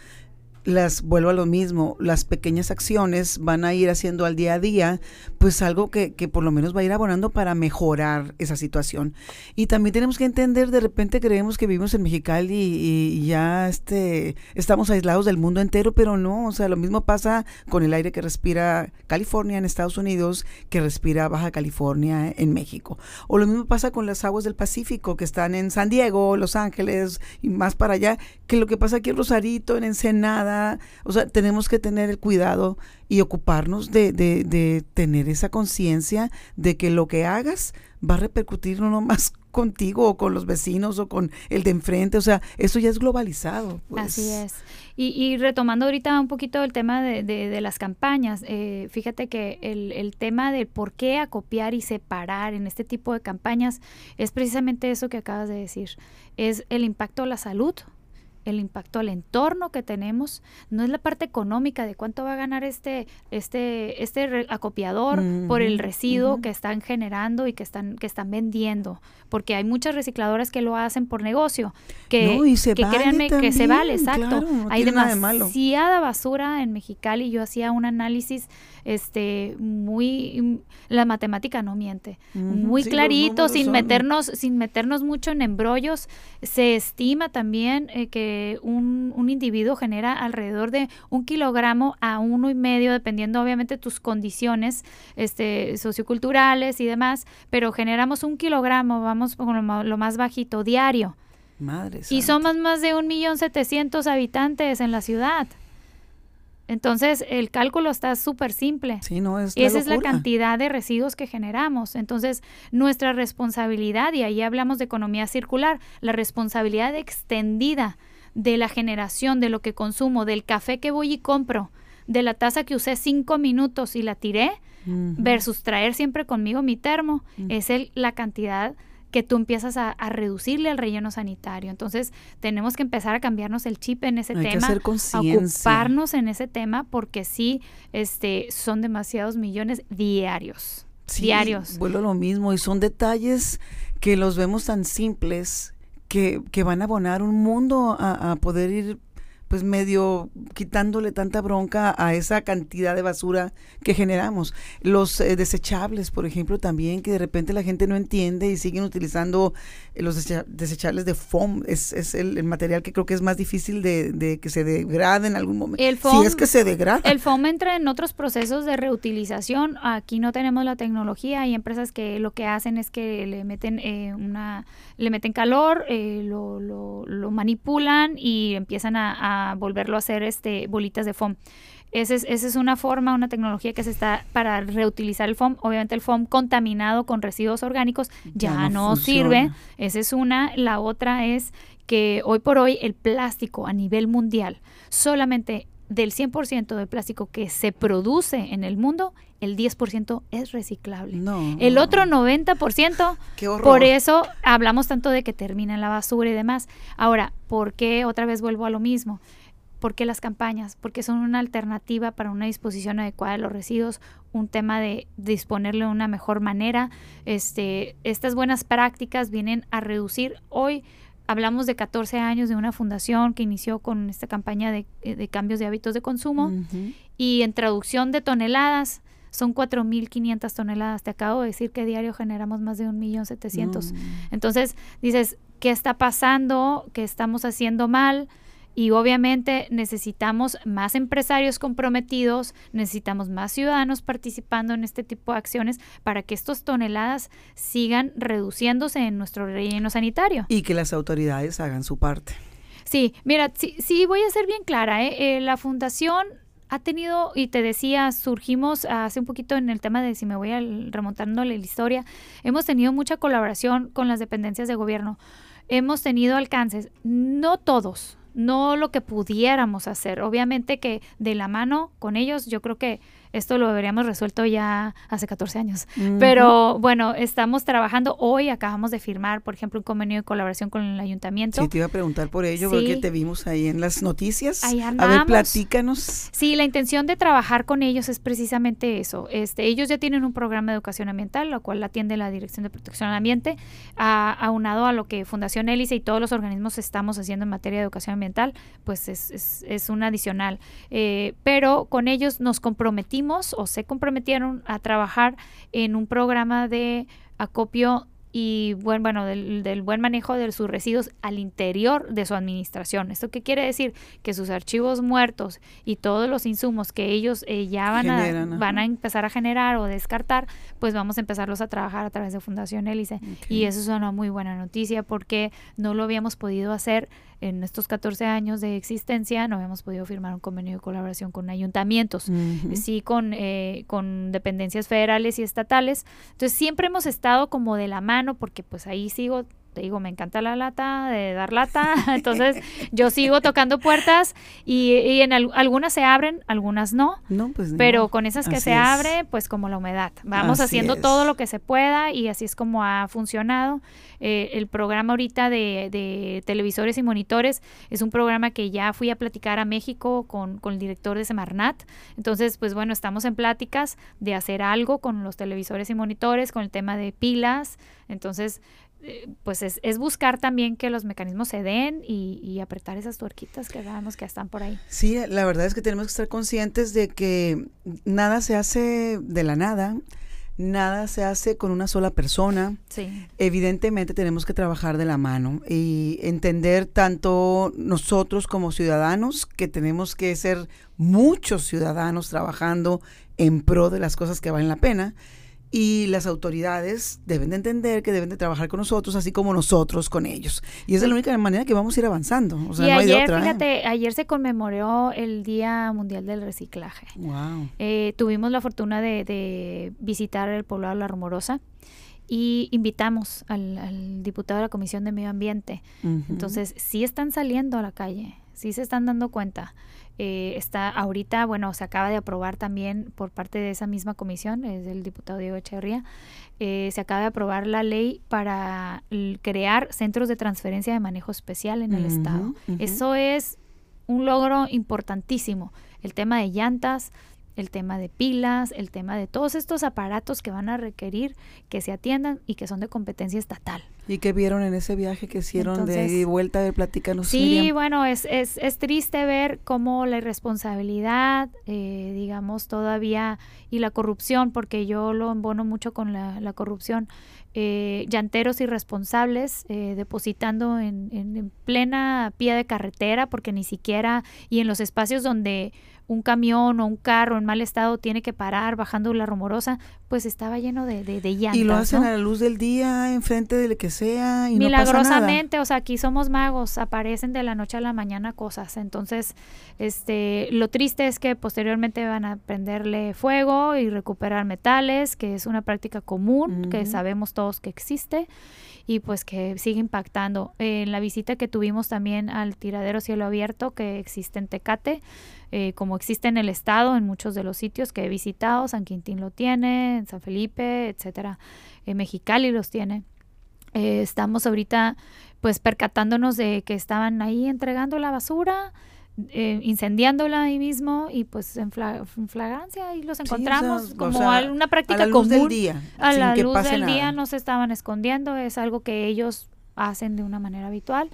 las vuelvo a lo mismo, las pequeñas acciones van a ir haciendo al día a día, pues algo que, que, por lo menos va a ir abonando para mejorar esa situación. Y también tenemos que entender, de repente creemos que vivimos en Mexicali y, ya este, estamos aislados del mundo entero, pero no, o sea, lo mismo pasa con el aire que respira California en Estados Unidos, que respira Baja California en México. O lo mismo pasa con las aguas del Pacífico que están en San Diego, Los Ángeles y más para allá, que lo que pasa aquí en Rosarito, en Ensenada, o sea, tenemos que tener el cuidado y ocuparnos de, de, tener esa conciencia de que lo que hagas va a repercutir no más <laughs> contigo o con los vecinos o con el de enfrente, o sea, eso ya es globalizado. Pues. Así es. Y, retomando ahorita un poquito el tema de, de, las campañas, eh, fíjate que el, el, tema de por qué acopiar y separar en este tipo de campañas es precisamente eso que acabas de decir, es el impacto a la salud, el impacto al entorno que tenemos, no es la parte económica de cuánto va a ganar este, este, este acopiador por el residuo que están generando y que están, que están vendiendo, porque hay muchas recicladoras que lo hacen por negocio, que, que créanme que se vale, exacto. hay demasiada basura en Mexicali, yo hacía un análisis este muy la matemática no miente muy clarito sin meternos sin meternos mucho en embrollos se estima también eh, que un, un, individuo genera alrededor de un kilogramo a uno y medio dependiendo obviamente tus condiciones este socioculturales y demás pero generamos un kilogramo vamos con lo, más bajito diario Madre y somos más de un millón setecientos habitantes en la ciudad entonces, el cálculo está súper simple. Sí, no es Esa es la cantidad de residuos que generamos. Entonces, nuestra responsabilidad, y ahí hablamos de economía circular, la responsabilidad extendida de la generación, de lo que consumo, del café que voy y compro, de la taza que usé cinco minutos y la tiré, versus traer siempre conmigo mi termo, es el, la cantidad que tú empiezas a, reducirle al relleno sanitario. Entonces, tenemos que empezar a cambiarnos el chip en ese tema, a ocuparnos en ese tema, porque sí, este, son demasiados millones diarios. diarios. Vuelvo lo mismo, y son detalles que los vemos tan simples que, que van a abonar un mundo a, a poder ir pues medio quitándole tanta bronca a esa cantidad de basura que generamos. Los eh, desechables, por ejemplo, también que de repente la gente no entiende y siguen utilizando eh, los desechables de foam. Es, es el, material que creo que es más difícil de, que se degrade en algún momento. El foam, si es que se degrada. El foam entra en otros procesos de reutilización. Aquí no tenemos la tecnología. Hay empresas que lo que hacen es que le meten eh, una le meten calor, lo, lo, lo, manipulan y empiezan a volverlo a hacer este, bolitas de foam. Esa es, esa es una forma, una tecnología que se está para reutilizar el foam. Obviamente el foam contaminado con residuos orgánicos ya, no, sirve. Esa es una. La otra es que hoy por hoy el plástico a nivel mundial, solamente del 100% del plástico que se produce en el mundo, el 10% es reciclable. el otro 90%, <gasps> por eso hablamos tanto de que termina la basura y demás. Ahora, ¿por qué otra vez vuelvo a lo mismo? ¿Por qué las campañas? Porque son una alternativa para una disposición adecuada de los residuos, un tema de disponerlo de una mejor manera. Este, estas buenas prácticas vienen a reducir hoy hablamos de 14 años de una fundación que inició con esta campaña de, cambios de hábitos de consumo y en traducción de toneladas son 4.500 toneladas. Te acabo de decir que diario generamos más de 1.700.000. Entonces dices, ¿qué está pasando? ¿Qué estamos haciendo mal? Y obviamente necesitamos más empresarios comprometidos, necesitamos más ciudadanos participando en este tipo de acciones para que estas toneladas sigan reduciéndose en nuestro relleno sanitario. Y que las autoridades hagan su parte. Sí, mira, sí, sí voy a ser bien clara. ¿eh? Eh, la fundación ha tenido, y te decía, surgimos hace un poquito en el tema de si me voy remontándole la historia, hemos tenido mucha colaboración con las dependencias de gobierno. Hemos tenido alcances, no todos, no lo que pudiéramos hacer. Obviamente que de la mano con ellos, yo creo que esto lo deberíamos resuelto ya hace 14 años. Pero bueno, estamos trabajando hoy, acabamos de firmar, por ejemplo, un convenio de colaboración con el ayuntamiento. Sí, te iba a preguntar por ello, porque te vimos ahí en las noticias. Ahí A ver, platícanos. Sí, la intención de trabajar con ellos es precisamente eso. Este, ellos ya tienen un programa de educación ambiental, lo cual atiende la Dirección de Protección al Ambiente, aunado a lo que Fundación Hélice y todos los organismos estamos haciendo en materia de educación ambiental, pues es, es, es un adicional. Eh, pero con ellos nos comprometimos o se comprometieron a trabajar en un programa de acopio y buen, bueno, del, del, buen manejo de sus residuos al interior de su administración. ¿Esto qué quiere decir? Que sus archivos muertos y todos los insumos que ellos eh, ya van a, van a empezar a generar o descartar, pues vamos a empezarlos a trabajar a través de Fundación Hélice. Y eso es una muy buena noticia porque no lo habíamos podido hacer en estos 14 años de existencia no habíamos podido firmar un convenio de colaboración con ayuntamientos, sí con, eh, con dependencias federales y estatales. Entonces siempre hemos estado como de la mano porque pues ahí sigo te digo, me encanta la lata, de dar lata, <laughs> entonces yo sigo tocando puertas y, en algunas se abren, algunas no, no pues pero con esas que se abre, pues como la humedad, vamos haciendo todo lo que se pueda y así es como ha funcionado. Eh, el programa ahorita de, de, televisores y monitores es un programa que ya fui a platicar a México con, con el director de Semarnat, entonces pues bueno, estamos en pláticas de hacer algo con los televisores y monitores, con el tema de pilas, entonces pues es, es, buscar también que los mecanismos se den y, apretar esas tuerquitas que sabemos que están por ahí. Sí, la verdad es que tenemos que estar conscientes de que nada se hace de la nada, nada se hace con una sola persona. Sí. Evidentemente tenemos que trabajar de la mano y entender tanto nosotros como ciudadanos que tenemos que ser muchos ciudadanos trabajando en pro de las cosas que valen la pena y las autoridades deben de entender que deben de trabajar con nosotros, así como nosotros con ellos. Y esa es la única manera que vamos a ir avanzando. O sea, y no ayer, hay de otra, ¿eh? fíjate, ayer se conmemoró el Día Mundial del Reciclaje. Wow. Eh, tuvimos la fortuna de, visitar el poblado La Rumorosa y invitamos al, diputado de la Comisión de Medio Ambiente. Entonces, sí están saliendo a la calle, sí se están dando cuenta. Eh, está ahorita, bueno, se acaba de aprobar también por parte de esa misma comisión, es el diputado Diego Echeverría, eh, se acaba de aprobar la ley para crear centros de transferencia de manejo especial en el Estado. Eso es un logro importantísimo. El tema de llantas, el tema de pilas, el tema de todos estos aparatos que van a requerir que se atiendan y que son de competencia estatal. ¿Y qué vieron en ese viaje que hicieron de vuelta? de Platícanos. Sí, bueno, es, es, es, triste ver cómo la irresponsabilidad, eh, digamos, todavía, y la corrupción, porque yo lo embono mucho con la, la corrupción, eh, llanteros irresponsables eh, depositando en, en, plena pie de carretera, porque ni siquiera, y en los espacios donde un camión o un carro en mal estado tiene que parar bajando la rumorosa, pues estaba lleno de, de, de llantas. Y lo hacen a la luz del día, enfrente de lo que sea, y Milagrosamente, no o sea, aquí somos magos, aparecen de la noche a la mañana cosas. Entonces, este, lo triste es que posteriormente van a prenderle fuego y recuperar metales, que es una práctica común, que sabemos todos que existe y pues que sigue impactando. En la visita que tuvimos también al tiradero cielo abierto que existe en Tecate, eh, como existe en el estado, en muchos de los sitios que he visitado, San Quintín lo tiene, en San Felipe, etcétera, en Mexicali los tiene. Eh, estamos ahorita pues percatándonos de que estaban ahí entregando la basura, eh, incendiándola ahí mismo y pues en, flagrancia y los encontramos como una práctica a la luz Del día, a la luz del día no se estaban escondiendo, es algo que ellos hacen de una manera habitual.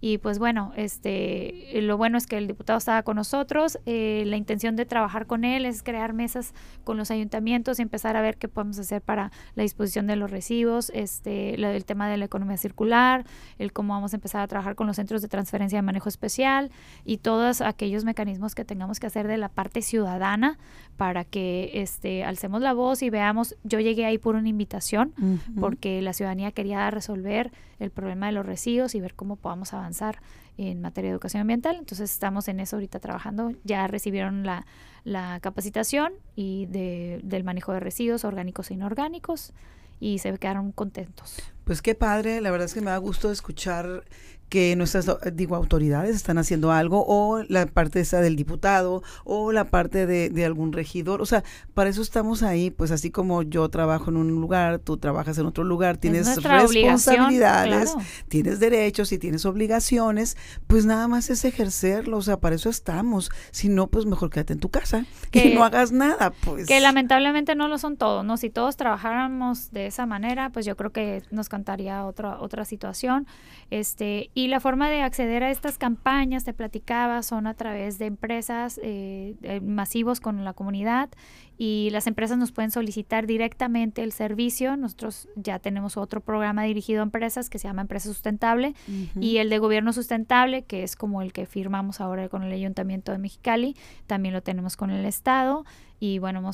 Y pues bueno, este, lo bueno es que el diputado estaba con nosotros. Eh, la intención de trabajar con él es crear mesas con los ayuntamientos y empezar a ver qué podemos hacer para la disposición de los recibos, este, el tema de la economía circular, el cómo vamos a empezar a trabajar con los centros de transferencia de manejo especial y todos aquellos mecanismos que tengamos que hacer de la parte ciudadana para que este, alcemos la voz y veamos. Yo llegué ahí por una invitación porque la ciudadanía quería resolver el problema de los residuos y ver cómo podamos avanzar en materia de educación ambiental. Entonces estamos en eso ahorita trabajando. Ya recibieron la, la capacitación y de, del manejo de residuos orgánicos e inorgánicos y se quedaron contentos. Pues qué padre, la verdad es que me da gusto escuchar que nuestras, digo, autoridades están haciendo algo, o la parte esa del diputado, o la parte de, de, algún regidor. O sea, para eso estamos ahí, pues así como yo trabajo en un lugar, tú trabajas en otro lugar, tienes responsabilidades, tienes derechos y tienes obligaciones, pues nada más es ejercerlo, o sea, para eso estamos. Si no, pues mejor quédate en tu casa que, no hagas nada, pues. Que lamentablemente no lo son todos, ¿no? Si todos trabajáramos de esa manera, pues yo creo que nos cantaría otra, otra situación. Este, y la forma de acceder a estas campañas, te platicaba, son a través de empresas eh, masivos con la comunidad y las empresas nos pueden solicitar directamente el servicio. Nosotros ya tenemos otro programa dirigido a empresas que se llama Empresa Sustentable y el de Gobierno Sustentable, que es como el que firmamos ahora con el Ayuntamiento de Mexicali, también lo tenemos con el Estado y bueno,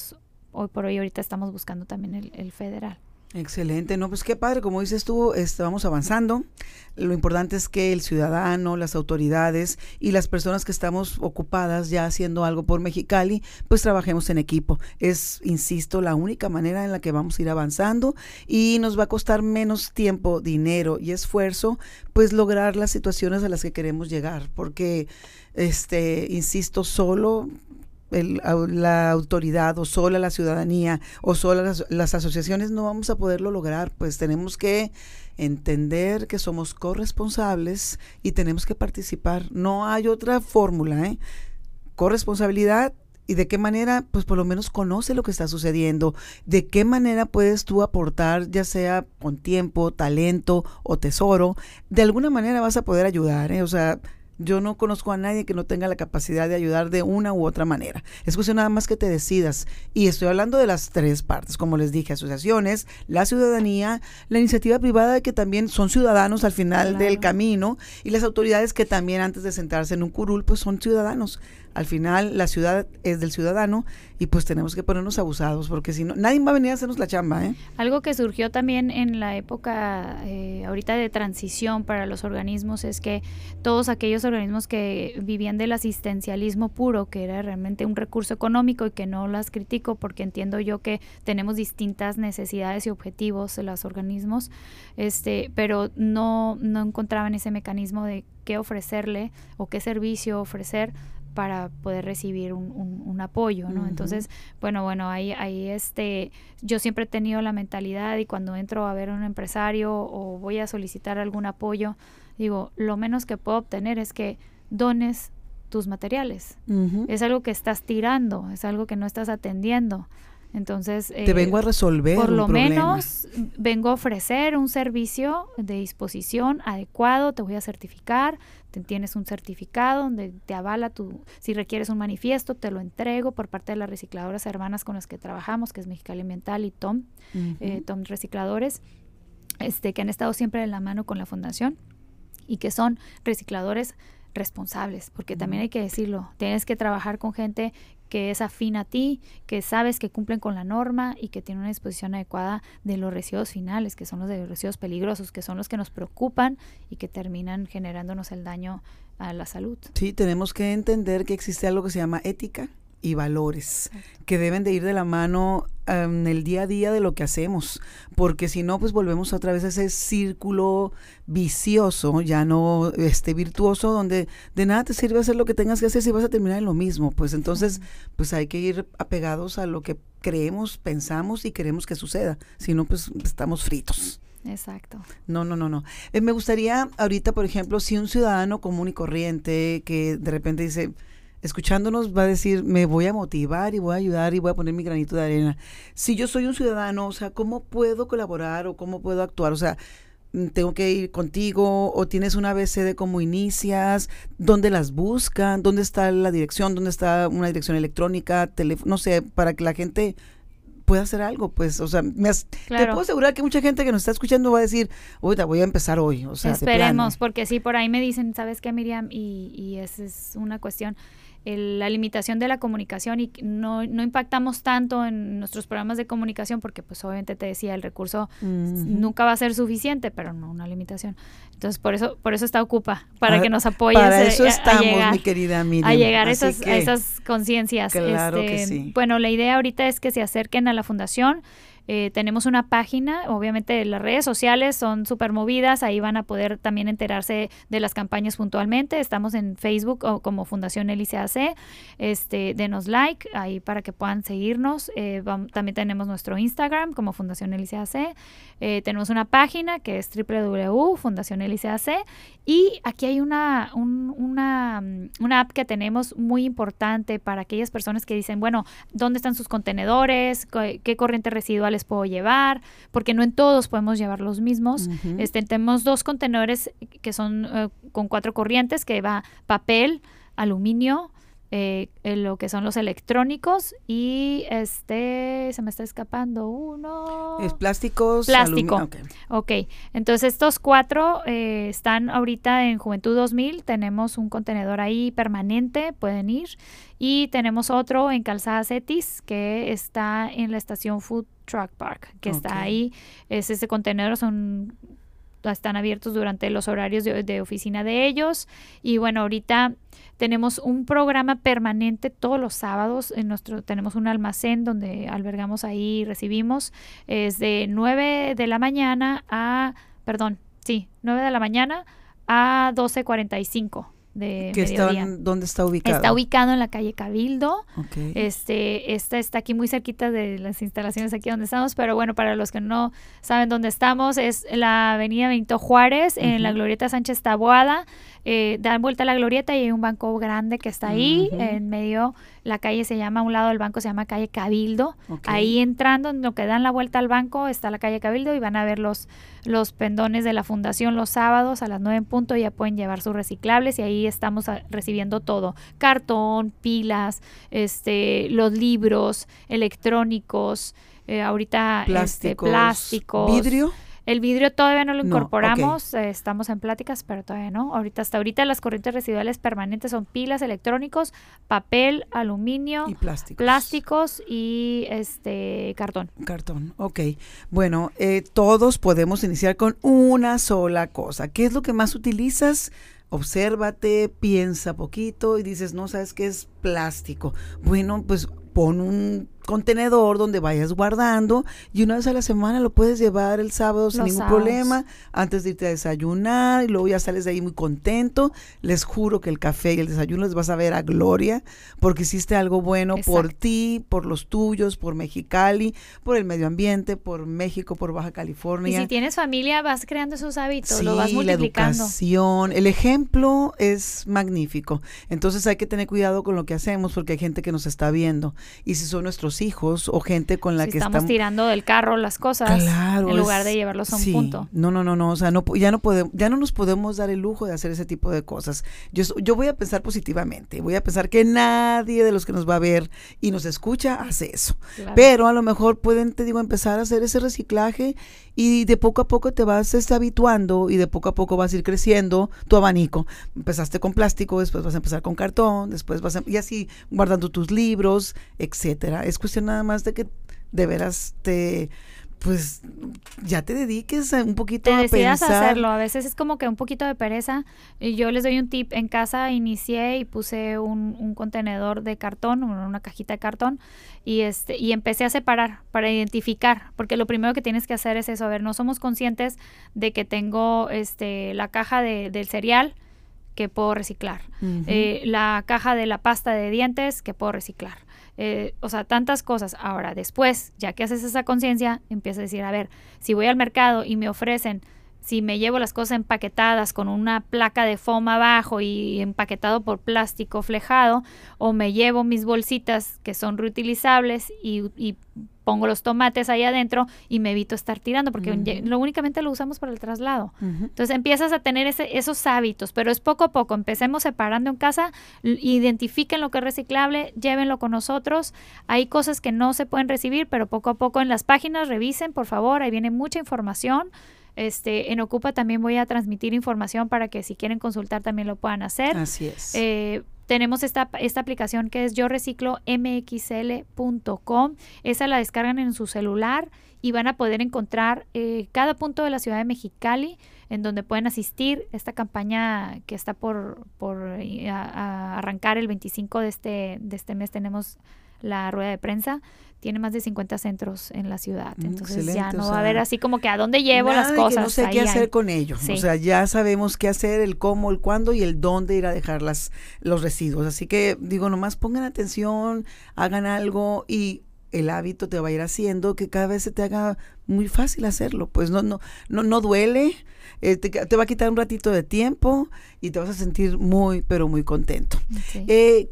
hoy por hoy ahorita estamos buscando también el federal. Excelente, no, pues qué padre, como dices tú, estamos avanzando. Lo importante es que el ciudadano, las autoridades y las personas que estamos ocupadas ya haciendo algo por Mexicali, pues trabajemos en equipo. Es, insisto, la única manera en la que vamos a ir avanzando y nos va a costar menos tiempo, dinero y esfuerzo, pues lograr las situaciones a las que queremos llegar, porque este, insisto, solo la autoridad o sola la ciudadanía o sola las, las, asociaciones no vamos a poderlo lograr, pues tenemos que entender que somos corresponsables y tenemos que participar. No hay otra fórmula, ¿eh? Corresponsabilidad y de qué manera, pues por lo menos conoce lo que está sucediendo, de qué manera puedes tú aportar, ya sea con tiempo, talento o tesoro, de alguna manera vas a poder ayudar, ¿eh? o sea, yo no conozco a nadie que no tenga la capacidad de ayudar de una u otra manera. Es cuestión nada más que te decidas. Y estoy hablando de las tres partes, como les dije, asociaciones, la ciudadanía, la iniciativa privada que también son ciudadanos al final del camino y las autoridades que también antes de sentarse en un curul, pues son ciudadanos al final la ciudad es del ciudadano y pues tenemos que ponernos abusados porque si no, nadie va a venir a hacernos la chamba. ¿eh? Algo que surgió también en la época eh, ahorita de transición para los organismos es que todos aquellos organismos que vivían del asistencialismo puro, que era realmente un recurso económico y que no las critico porque entiendo yo que tenemos distintas necesidades y objetivos de los organismos, este, pero no, no encontraban ese mecanismo de qué ofrecerle o qué servicio ofrecer para poder recibir un, un, apoyo, ¿no? Entonces, bueno, bueno, ahí, ahí este, yo siempre he tenido la mentalidad y cuando entro a ver a un empresario o voy a solicitar algún apoyo, digo, lo menos que puedo obtener es que dones tus materiales. Es algo que estás tirando, es algo que no estás atendiendo. Entonces, te eh, vengo a resolver. Por lo menos vengo a ofrecer un servicio de disposición adecuado, te voy a certificar, tienes un certificado donde te avala tu, si requieres un manifiesto, te lo entrego por parte de las recicladoras hermanas con las que trabajamos, que es Mexicali Ambiental y Tom, eh, Tom Recicladores, este, que han estado siempre de la mano con la fundación y que son recicladores responsables, porque también hay que decirlo, tienes que trabajar con gente que es afín a ti, que sabes que cumplen con la norma y que tiene una disposición adecuada de los residuos finales, que son los de los residuos peligrosos, que son los que nos preocupan y que terminan generándonos el daño a la salud. Sí, tenemos que entender que existe algo que se llama ética y valores que deben de ir de la mano en el día a día de lo que hacemos, porque si no, pues volvemos otra vez a ese círculo vicioso, ya no este virtuoso, donde de nada te sirve hacer lo que tengas que hacer si vas a terminar en lo mismo. Pues entonces, pues hay que ir apegados a lo que creemos, pensamos y queremos que suceda, si no, pues estamos fritos. Exacto. No, no, no, no. Eh, me gustaría ahorita, por ejemplo, si un ciudadano común y corriente que de repente dice, escuchándonos va a decir, me voy a motivar y voy a ayudar y voy a poner mi granito de arena. Si yo soy un ciudadano, o sea, ¿cómo puedo colaborar o cómo puedo actuar? O sea, mm, tengo que ir contigo o tienes una ABC de cómo inicias, dónde las buscan, dónde está la dirección, dónde está una dirección electrónica, teléfono, no sé, para que la gente pueda hacer algo, pues, o sea, me te puedo asegurar que mucha gente que nos está escuchando va a decir, oye, voy a empezar hoy, o sea, esperemos, porque sí, por ahí me dicen, ¿sabes qué, Miriam? Y, y esa es una cuestión la limitación de la comunicación y no, no, impactamos tanto en nuestros programas de comunicación porque pues obviamente te decía el recurso nunca va a ser suficiente pero no una limitación. Entonces por eso por eso está ocupa para que nos apoyes para eso estamos mi querida Miriam. a llegar a esas, esas conciencias claro que este, sí. bueno la idea ahorita es que se acerquen a la fundación eh, tenemos una página, obviamente las redes sociales son súper movidas, ahí van a poder también enterarse de las campañas puntualmente. Estamos en Facebook o como Fundación LICAC, este, denos like ahí para que puedan seguirnos. Eh, también tenemos nuestro Instagram como Fundación LICAC. Eh, tenemos una página que es www.fundacionlicac y aquí hay una, una, una app que tenemos muy importante para aquellas personas que dicen, bueno, ¿dónde están sus contenedores? ¿Qué corriente residual les puedo llevar, porque no en todos podemos llevar los mismos. este, tenemos dos contenedores que son eh, con cuatro corrientes, que va papel, aluminio, eh, lo que son los electrónicos y este se me está escapando uno. Es plásticos plástico. okay. ok. Entonces estos cuatro eh, están ahorita en Juventud 2000 tenemos un contenedor ahí permanente pueden ir y tenemos otro en Calzada Cetis que está en la estación Food Truck Park que está ahí. Es ese contenedor son están abiertos durante los horarios de, oficina de ellos. Y bueno, ahorita tenemos un programa permanente todos los sábados. En nuestro, tenemos un almacén donde albergamos ahí, recibimos. Es de 9 de la mañana a, perdón, sí, 9 de la mañana a 12.45 de mediodía. ¿Dónde está ubicado? Está ubicado en la calle Cabildo. Este, esta está aquí muy cerquita de las instalaciones aquí donde estamos, pero bueno, para los que no saben dónde estamos, es la avenida Benito Juárez, en la Glorieta Sánchez Taboada. Eh, dan vuelta a la glorieta y hay un banco grande que está ahí, en medio, la calle se llama, a un lado del banco se llama calle Cabildo, ahí entrando, en lo que dan la vuelta al banco está la calle Cabildo y van a ver los, los pendones de la fundación los sábados a las 9 en punto, ya pueden llevar sus reciclables y ahí estamos recibiendo todo, cartón, pilas, este, los libros, electrónicos, eh, ahorita este, plásticos, vidrio. El vidrio todavía no lo incorporamos, eh, estamos en pláticas, pero todavía no. Ahorita hasta ahorita las corrientes residuales permanentes son pilas electrónicos, papel, aluminio, y plásticos. plásticos y este cartón. Cartón, ok. Bueno, eh, todos podemos iniciar con una sola cosa. ¿Qué es lo que más utilizas? Obsérvate, piensa poquito y dices, no, ¿sabes qué es plástico? Bueno, pues pon un contenedor donde vayas guardando y una vez a la semana lo puedes llevar el sábado sin ningún problema antes de irte a desayunar y luego ya sales de ahí muy contento. Les juro que el café y el desayuno les vas a ver a gloria porque hiciste algo bueno por ti, por los tuyos, por Mexicali, por el medio ambiente, por México, por Baja California. Y si tienes familia vas creando esos hábitos, lo vas multiplicando. la educación, el ejemplo es magnífico. Entonces hay que tener cuidado con lo que hacemos porque hay gente que nos está viendo y si son nuestros nuestros hijos o gente con la Si que estamos tirando del carro las cosas Claro, en lugar de llevarlos a un sí. punto. No, no, no, no, o sea, no, ya no podemos, ya no nos podemos dar el lujo de hacer ese tipo de cosas. Yo, yo voy a pensar positivamente, voy a pensar que nadie de los que nos va a ver y nos escucha hace eso. Claro. Pero a lo mejor pueden, te digo, empezar a hacer ese reciclaje y de poco a poco te vas este, habituando y de poco a poco vas a ir creciendo tu abanico. Empezaste con plástico, después vas a empezar con cartón, después vas a, y así guardando tus libros, etcétera. Es cuestión nada más de que de veras te pues ya te dediques un poquito te a decidas pensar. hacerlo. A veces es como que un poquito de pereza. Y yo les doy un tip. En casa inicié y puse un, un contenedor de cartón, una cajita de cartón, y este y empecé a separar para identificar, porque lo primero que tienes que hacer es eso. A ver, no somos conscientes de que tengo este la caja de- del cereal que puedo reciclar, eh, la caja de la pasta de dientes que puedo reciclar. Eh, o sea, tantas cosas. Ahora, después, ya que haces esa conciencia, empiezas a decir, a ver, si voy al mercado y me ofrecen, si me llevo las cosas empaquetadas con una placa de foam abajo y empaquetado por plástico flejado, o me llevo mis bolsitas que son reutilizables y, y pongo los tomates ahí adentro y me evito estar tirando, porque lo únicamente lo usamos para el traslado. Entonces empiezas a tener ese, esos hábitos, pero es poco a poco. Empecemos separando en casa, identifiquen lo que es reciclable, llévenlo con nosotros. Hay cosas que no se pueden recibir, pero poco a poco en las páginas revisen, por favor, ahí viene mucha información. Este, en Ocupa también voy a transmitir información para que si quieren consultar también lo puedan hacer. Así es. Eh, tenemos esta, esta aplicación que es yo reciclo mxl.com. Esa la descargan en su celular y van a poder encontrar eh, cada punto de la ciudad de Mexicali en donde pueden asistir esta campaña que está por, por eh, a- a arrancar el 25 de este, de este mes. Tenemos la rueda de prensa. Tiene más de 50 centros en la ciudad. Mm, Entonces ya excelente, no o va a haber así como que a dónde llevo Nada las cosas. Que no sé qué hacer con ellos. Sí. O sea, ya sabemos qué hacer, el cómo, el cuándo y el dónde ir a dejar las, los residuos. Así que digo, nomás pongan atención, hagan algo y el hábito te va a ir haciendo que cada vez se te haga muy fácil hacerlo. Pues no, no, no, no duele, eh, te, te va a quitar un ratito de tiempo y te vas a sentir muy, pero muy contento. Sí. Eh,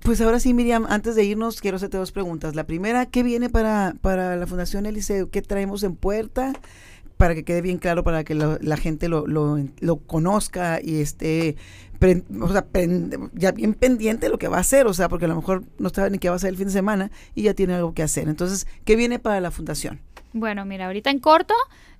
pues ahora sí, Miriam, antes de irnos, quiero hacerte dos preguntas. La primera, ¿qué viene para, para la Fundación Eliseo? ¿Qué traemos en puerta? Para que quede bien claro, para que la gente lo, lo, conozca y esté o sea, ya bien pendiente de lo que va a hacer. O sea, porque a lo mejor no sabe ni qué va a hacer el fin de semana y ya tiene algo que hacer. Entonces, ¿qué viene para la Fundación? Bueno, mira, ahorita en corto,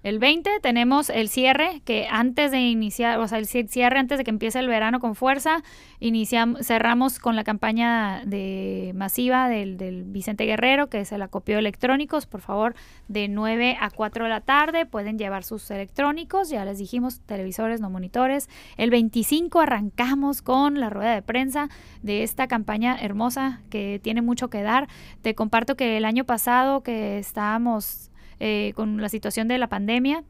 el 20 tenemos el cierre, que antes de iniciar, o sea, el ci- cierre antes de que empiece el verano con fuerza, iniciamos, cerramos con la campaña de masiva del, del Vicente Guerrero, que es el acopio de electrónicos, por favor, de 9 a 4 de la tarde pueden llevar sus electrónicos, ya les dijimos, televisores, no monitores. El 25 arrancamos con la rueda de prensa de esta campaña hermosa que tiene mucho que dar. Te comparto que el año pasado que estábamos eh, con la situación de la pandemia,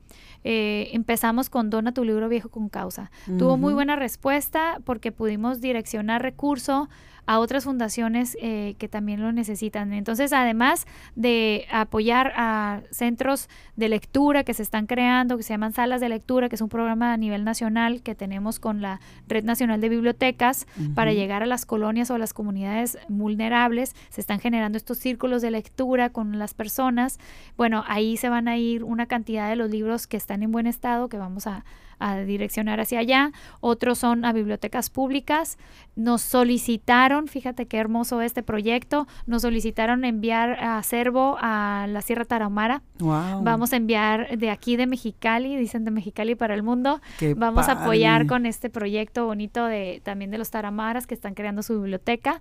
eh, empezamos con Dona tu libro viejo con causa. Tuvo muy buena respuesta porque pudimos direccionar recurso a otras fundaciones eh, que también lo necesitan. Entonces, además de apoyar a centros de lectura que se están creando, que se llaman salas de lectura, que es un programa a nivel nacional que tenemos con la Red Nacional de Bibliotecas, para llegar a las colonias o a las comunidades vulnerables, se están generando estos círculos de lectura con las personas. Bueno, ahí se van a ir una cantidad de los libros que están en buen estado, que vamos a, a direccionar hacia allá. Otros son a bibliotecas públicas. Nos solicitaron, fíjate qué hermoso este proyecto, nos solicitaron enviar acervo a la Sierra Tarahumara. Wow. Vamos a enviar de aquí de Mexicali, dicen de Mexicali para el mundo. Qué Vamos a apoyar con este proyecto bonito de también de los Taramaras que están creando su biblioteca.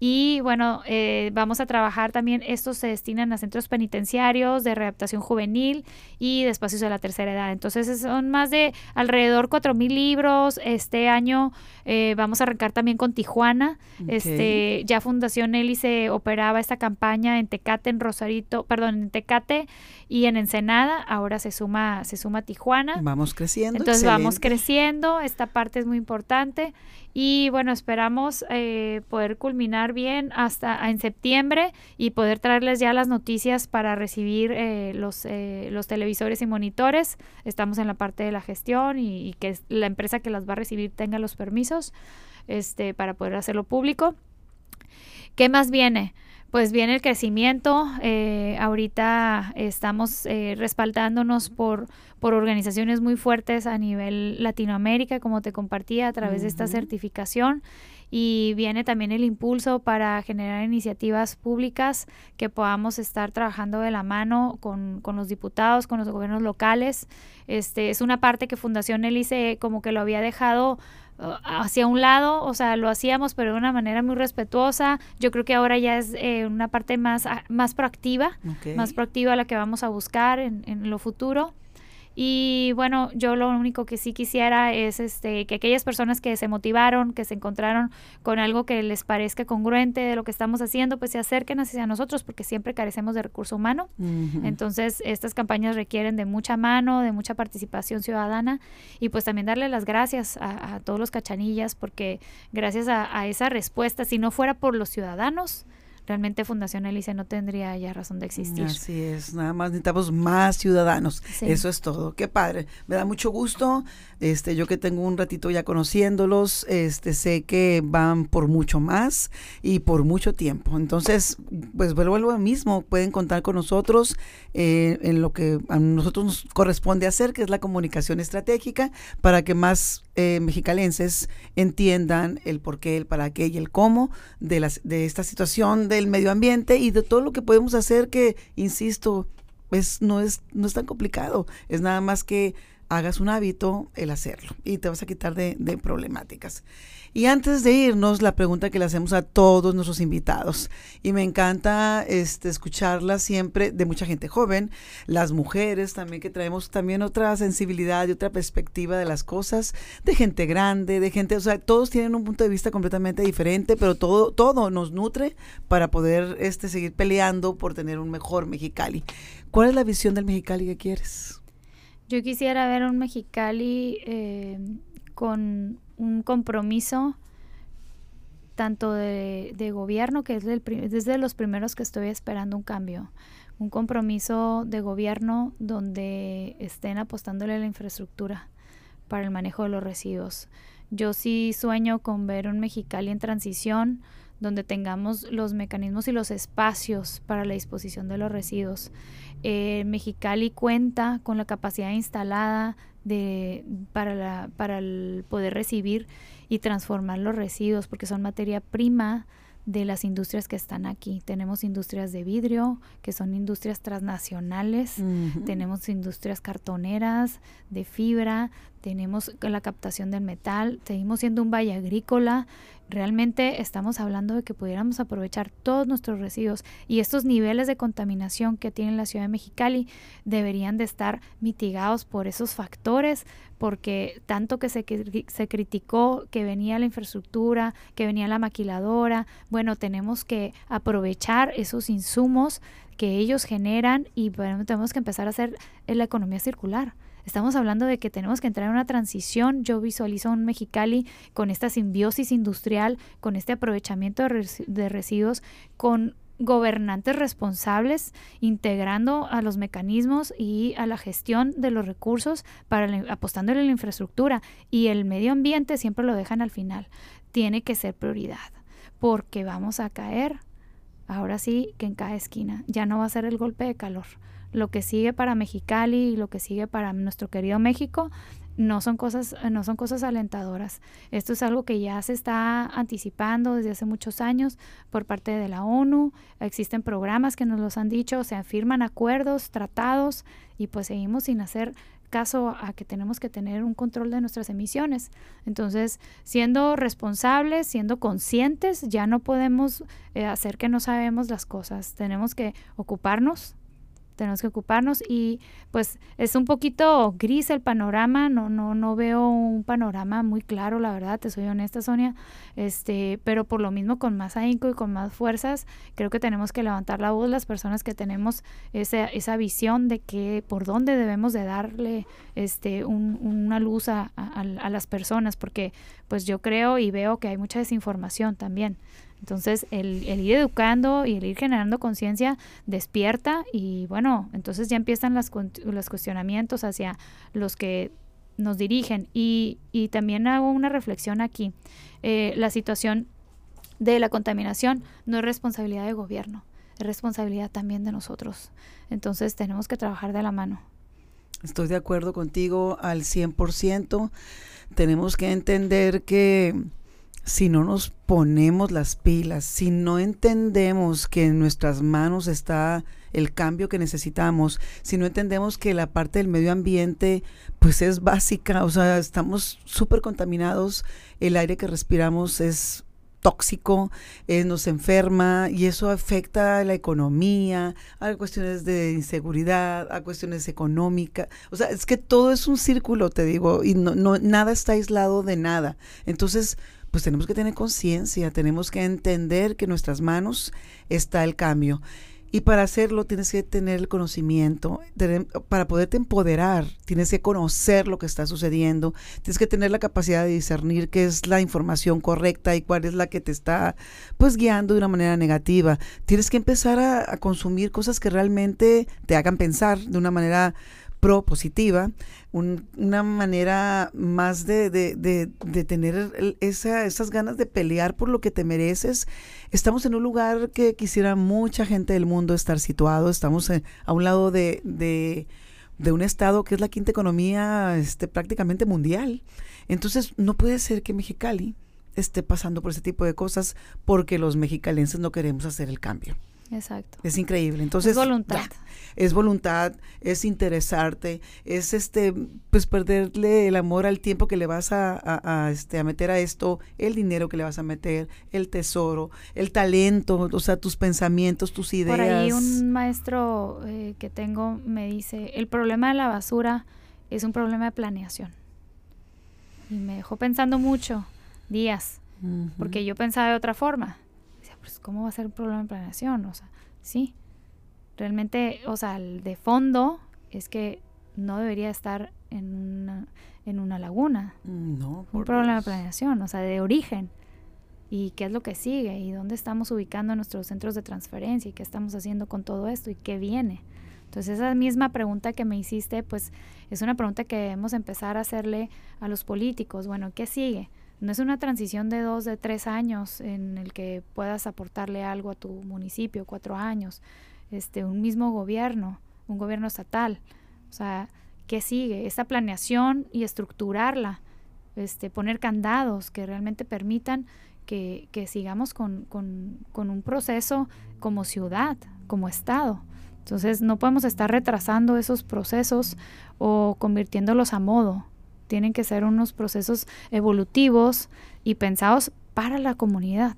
Y bueno, eh, vamos a trabajar también, estos se destinan a centros penitenciarios de readaptación juvenil y de espacios de la tercera edad. Entonces es- son más de alrededor 4.000 libros. Este año eh, vamos a arrancar también con Tijuana. Este, ya Fundación Hélice operaba esta campaña en Tecate, en Rosarito, perdón, en Tecate y en Ensenada. Ahora se suma, se suma Tijuana. Vamos creciendo. Entonces vamos creciendo, esta parte es muy importante y bueno, esperamos eh, poder culminar bien hasta en septiembre y poder traerles ya las noticias para recibir eh, los, eh, los televisores y monitores. Estamos en la parte de la gestión y, y que la empresa que las va a recibir tenga los permisos este, para poder hacerlo público. ¿Qué más viene? Pues viene el crecimiento. Eh, ahorita estamos eh, respaldándonos por, por organizaciones muy fuertes a nivel Latinoamérica, como te compartía, a través de esta certificación. Y viene también el impulso para generar iniciativas públicas que podamos estar trabajando de la mano con, con los diputados, con los gobiernos locales. Este, es una parte que Fundación Elice como que lo había dejado hacia un lado, o sea, lo hacíamos, pero de una manera muy respetuosa. Yo creo que ahora ya es eh, una parte más, más proactiva, más proactiva la que vamos a buscar en, en lo futuro. Y bueno, yo lo único que sí quisiera es este que aquellas personas que se motivaron, que se encontraron con algo que les parezca congruente de lo que estamos haciendo, pues se acerquen hacia nosotros porque siempre carecemos de recurso humano. Entonces, estas campañas requieren de mucha mano, de mucha participación ciudadana y pues también darle las gracias a, todos los cachanillas porque gracias a, a esa respuesta, si no fuera por los ciudadanos, realmente Fundación Elise no tendría ya razón de existir. Así es, nada más necesitamos más ciudadanos. Eso es todo. Qué padre. Me da mucho gusto. Este, yo que tengo un ratito ya conociéndolos, este, sé que van por mucho más y por mucho tiempo. Entonces, pues vuelvo a lo mismo. Pueden contar con nosotros eh, en lo que a nosotros nos corresponde hacer, que es la comunicación estratégica, para que más eh, mexicalenses entiendan el por qué, el para qué y el cómo de, las, de esta situación del medio ambiente y de todo lo que podemos hacer que, insisto, es, no, es, no es tan complicado, es nada más que hagas un hábito el hacerlo y te vas a quitar de, de problemáticas. Y antes de irnos, la pregunta que le hacemos a todos nuestros invitados, y me encanta este, escucharla siempre de mucha gente joven, las mujeres también, que traemos también otra sensibilidad y otra perspectiva de las cosas, de gente grande, de gente, o sea, todos tienen un punto de vista completamente diferente, pero todo, todo nos nutre para poder este, seguir peleando por tener un mejor Mexicali. ¿Cuál es la visión del Mexicali que quieres? Yo quisiera ver un Mexicali eh, con un compromiso tanto de, gobierno, que es desde los primeros que estoy esperando un cambio, un compromiso de gobierno donde estén apostándole a la infraestructura para el manejo de los residuos. Yo sí sueño con ver un Mexicali en transición, donde tengamos los mecanismos y los espacios para la disposición de los residuos. Eh, Mexicali cuenta con la capacidad instalada de, para, la, para el poder recibir y transformar los residuos, porque son materia prima de las industrias que están aquí. Tenemos industrias de vidrio, que son industrias transnacionales, tenemos industrias cartoneras, de fibra, tenemos la captación del metal, seguimos siendo un valle agrícola, realmente estamos hablando de que pudiéramos aprovechar todos nuestros residuos y estos niveles de contaminación que tiene la ciudad de Mexicali deberían de estar mitigados por esos factores porque tanto que se, se criticó que venía la infraestructura, que venía la maquiladora, bueno, tenemos que aprovechar esos insumos que ellos generan y tenemos que empezar a hacer la economía circular. Estamos hablando de que tenemos que entrar en una transición. Yo visualizo un Mexicali con esta simbiosis industrial, con este aprovechamiento de, residuos, con gobernantes responsables integrando a los mecanismos y a la gestión de los recursos para apostándole a la infraestructura y el medio ambiente siempre lo dejan al final. Tiene que ser prioridad porque vamos a caer ahora sí que en cada esquina. Ya no va a ser el golpe de calor lo que sigue para Mexicali y lo que sigue para nuestro querido México no son cosas no son cosas alentadoras. Esto es algo que ya se está anticipando desde hace muchos años por parte de la ONU. Existen programas que nos los han dicho, se afirman acuerdos, tratados y pues seguimos sin hacer caso a que tenemos que tener un control de nuestras emisiones. Entonces, siendo responsables, siendo conscientes, ya no podemos eh, hacer que no sabemos las cosas. Tenemos que ocuparnos tenemos que ocuparnos y pues es un poquito gris el panorama, no, no, no veo un panorama muy claro, la verdad, te soy honesta Sonia, este, pero por lo mismo con más ahínco y con más fuerzas, creo que tenemos que levantar la voz las personas que tenemos esa, esa visión de que por dónde debemos de darle este, una luz a, a las personas, porque pues yo creo y veo que hay mucha desinformación también. Entonces, el, ir educando y el ir generando conciencia despierta y bueno, entonces ya empiezan las, los cuestionamientos hacia los que nos dirigen. Y, y también hago una reflexión aquí. Eh, la situación de la contaminación no es responsabilidad del gobierno, es responsabilidad también de nosotros. Entonces tenemos que trabajar de la mano. Estoy de acuerdo contigo al 100%. Tenemos que entender que si no nos ponemos las pilas, si no entendemos que en nuestras manos está el cambio que necesitamos, si no entendemos que la parte del medio ambiente pues es básica, o sea, estamos súper contaminados, el aire que respiramos es tóxico, eh, nos enferma y eso afecta a la economía, a cuestiones de inseguridad, a cuestiones económicas. O sea, es que todo es un círculo, te digo, y no, no nada está aislado de nada. Entonces, pues tenemos que tener conciencia, tenemos que entender que en nuestras manos está el cambio. Y para hacerlo tienes que tener el conocimiento, para poderte empoderar, tienes que conocer lo que está sucediendo, tienes que tener la capacidad de discernir qué es la información correcta y cuál es la que te está pues guiando de una manera negativa. Tienes que empezar a, a consumir cosas que realmente te hagan pensar de una manera propositiva, una manera más de, de, tener esa, esas ganas de pelear por lo que te mereces. Estamos en un lugar que quisiera mucha gente del mundo estar situado, estamos eh, a un lado de, de, un estado que es la quinta economía este, prácticamente mundial. Entonces, no puede ser que Mexicali esté pasando por ese tipo de cosas porque los mexicalenses no queremos hacer el cambio. Exacto. Es increíble. Entonces, es voluntad. Es voluntad, es interesarte, es este, pues perderle el amor al tiempo que le vas a, este, a meter a esto, el dinero que le vas a meter, el tesoro, el talento, o sea, tus pensamientos, tus ideas. Por ahí un maestro eh, que tengo me dice, el problema de la basura es un problema de planeación. Y me dejó pensando mucho, días, porque yo pensaba de otra forma pues, ¿cómo va a ser un problema de planeación? O sea, sí. Realmente, o sea, el de fondo es que no debería estar en una, en una laguna. Mm, no, un problema de planeación, o sea, de origen. ¿Y qué es lo que sigue? ¿Y dónde estamos ubicando nuestros centros de transferencia? ¿Y qué estamos haciendo con todo esto? ¿Y qué viene? Entonces, esa misma pregunta que me hiciste, pues es una pregunta que debemos empezar a hacerle a los políticos. Bueno, ¿qué sigue? No es una transición de dos, de tres años en el que puedas aportarle algo a tu municipio, cuatro años, este, un mismo gobierno, un gobierno estatal. O sea, ¿qué sigue? Esta planeación y estructurarla, este, poner candados que realmente permitan que, que sigamos con, con, con un proceso como ciudad, como Estado. Entonces no podemos estar retrasando esos procesos o convirtiéndolos a modo tienen que ser unos procesos evolutivos y pensados para la comunidad.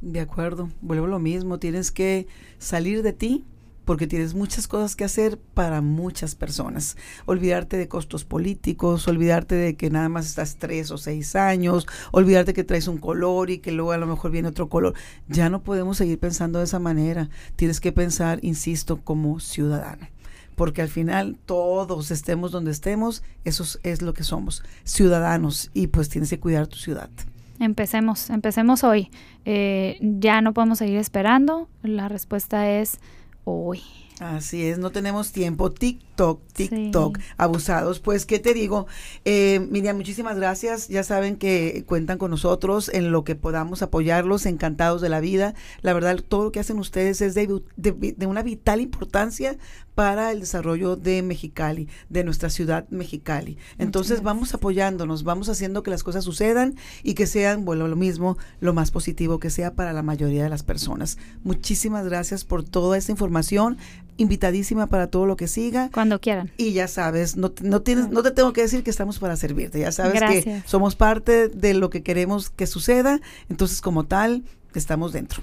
De acuerdo, vuelvo a lo mismo, tienes que salir de ti porque tienes muchas cosas que hacer para muchas personas. Olvidarte de costos políticos, olvidarte de que nada más estás tres o seis años, olvidarte que traes un color y que luego a lo mejor viene otro color. Ya no podemos seguir pensando de esa manera. Tienes que pensar, insisto, como ciudadano porque al final todos estemos donde estemos, eso es lo que somos, ciudadanos, y pues tienes que cuidar tu ciudad. Empecemos, empecemos hoy. Eh, ya no podemos seguir esperando, la respuesta es hoy. Así es, no tenemos tiempo. TikTok, TikTok, abusados. Pues, ¿qué te digo? Eh, Miriam, muchísimas gracias. Ya saben que cuentan con nosotros en lo que podamos apoyarlos, encantados de la vida. La verdad, todo lo que hacen ustedes es de, de una vital importancia para el desarrollo de Mexicali, de nuestra ciudad Mexicali. Entonces vamos apoyándonos, vamos haciendo que las cosas sucedan y que sean, bueno, lo mismo, lo más positivo que sea para la mayoría de las personas. Muchísimas gracias por toda esta información, invitadísima para todo lo que siga. Cuando quieran. Y ya sabes, no, no, tienes, no te tengo que decir que estamos para servirte, ya sabes que somos parte de lo que queremos que suceda, entonces como tal, estamos dentro.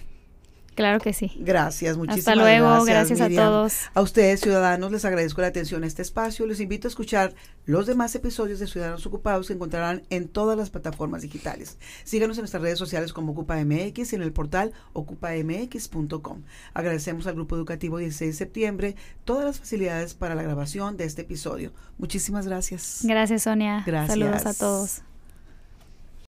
Claro que sí. Gracias, muchísimas Hasta luego, gracias, a todos. A ustedes, ciudadanos, les agradezco la atención a este espacio. Les invito a escuchar los demás episodios de Ciudadanos Ocupados que encontrarán en todas las plataformas digitales. Síganos en nuestras redes sociales como OcupaMX y en el portal ocupamx.com. Agradecemos al Grupo Educativo 16 de septiembre todas las facilidades para la grabación de este episodio. Muchísimas gracias. Gracias, Sonia. Gracias. Saludos a todos.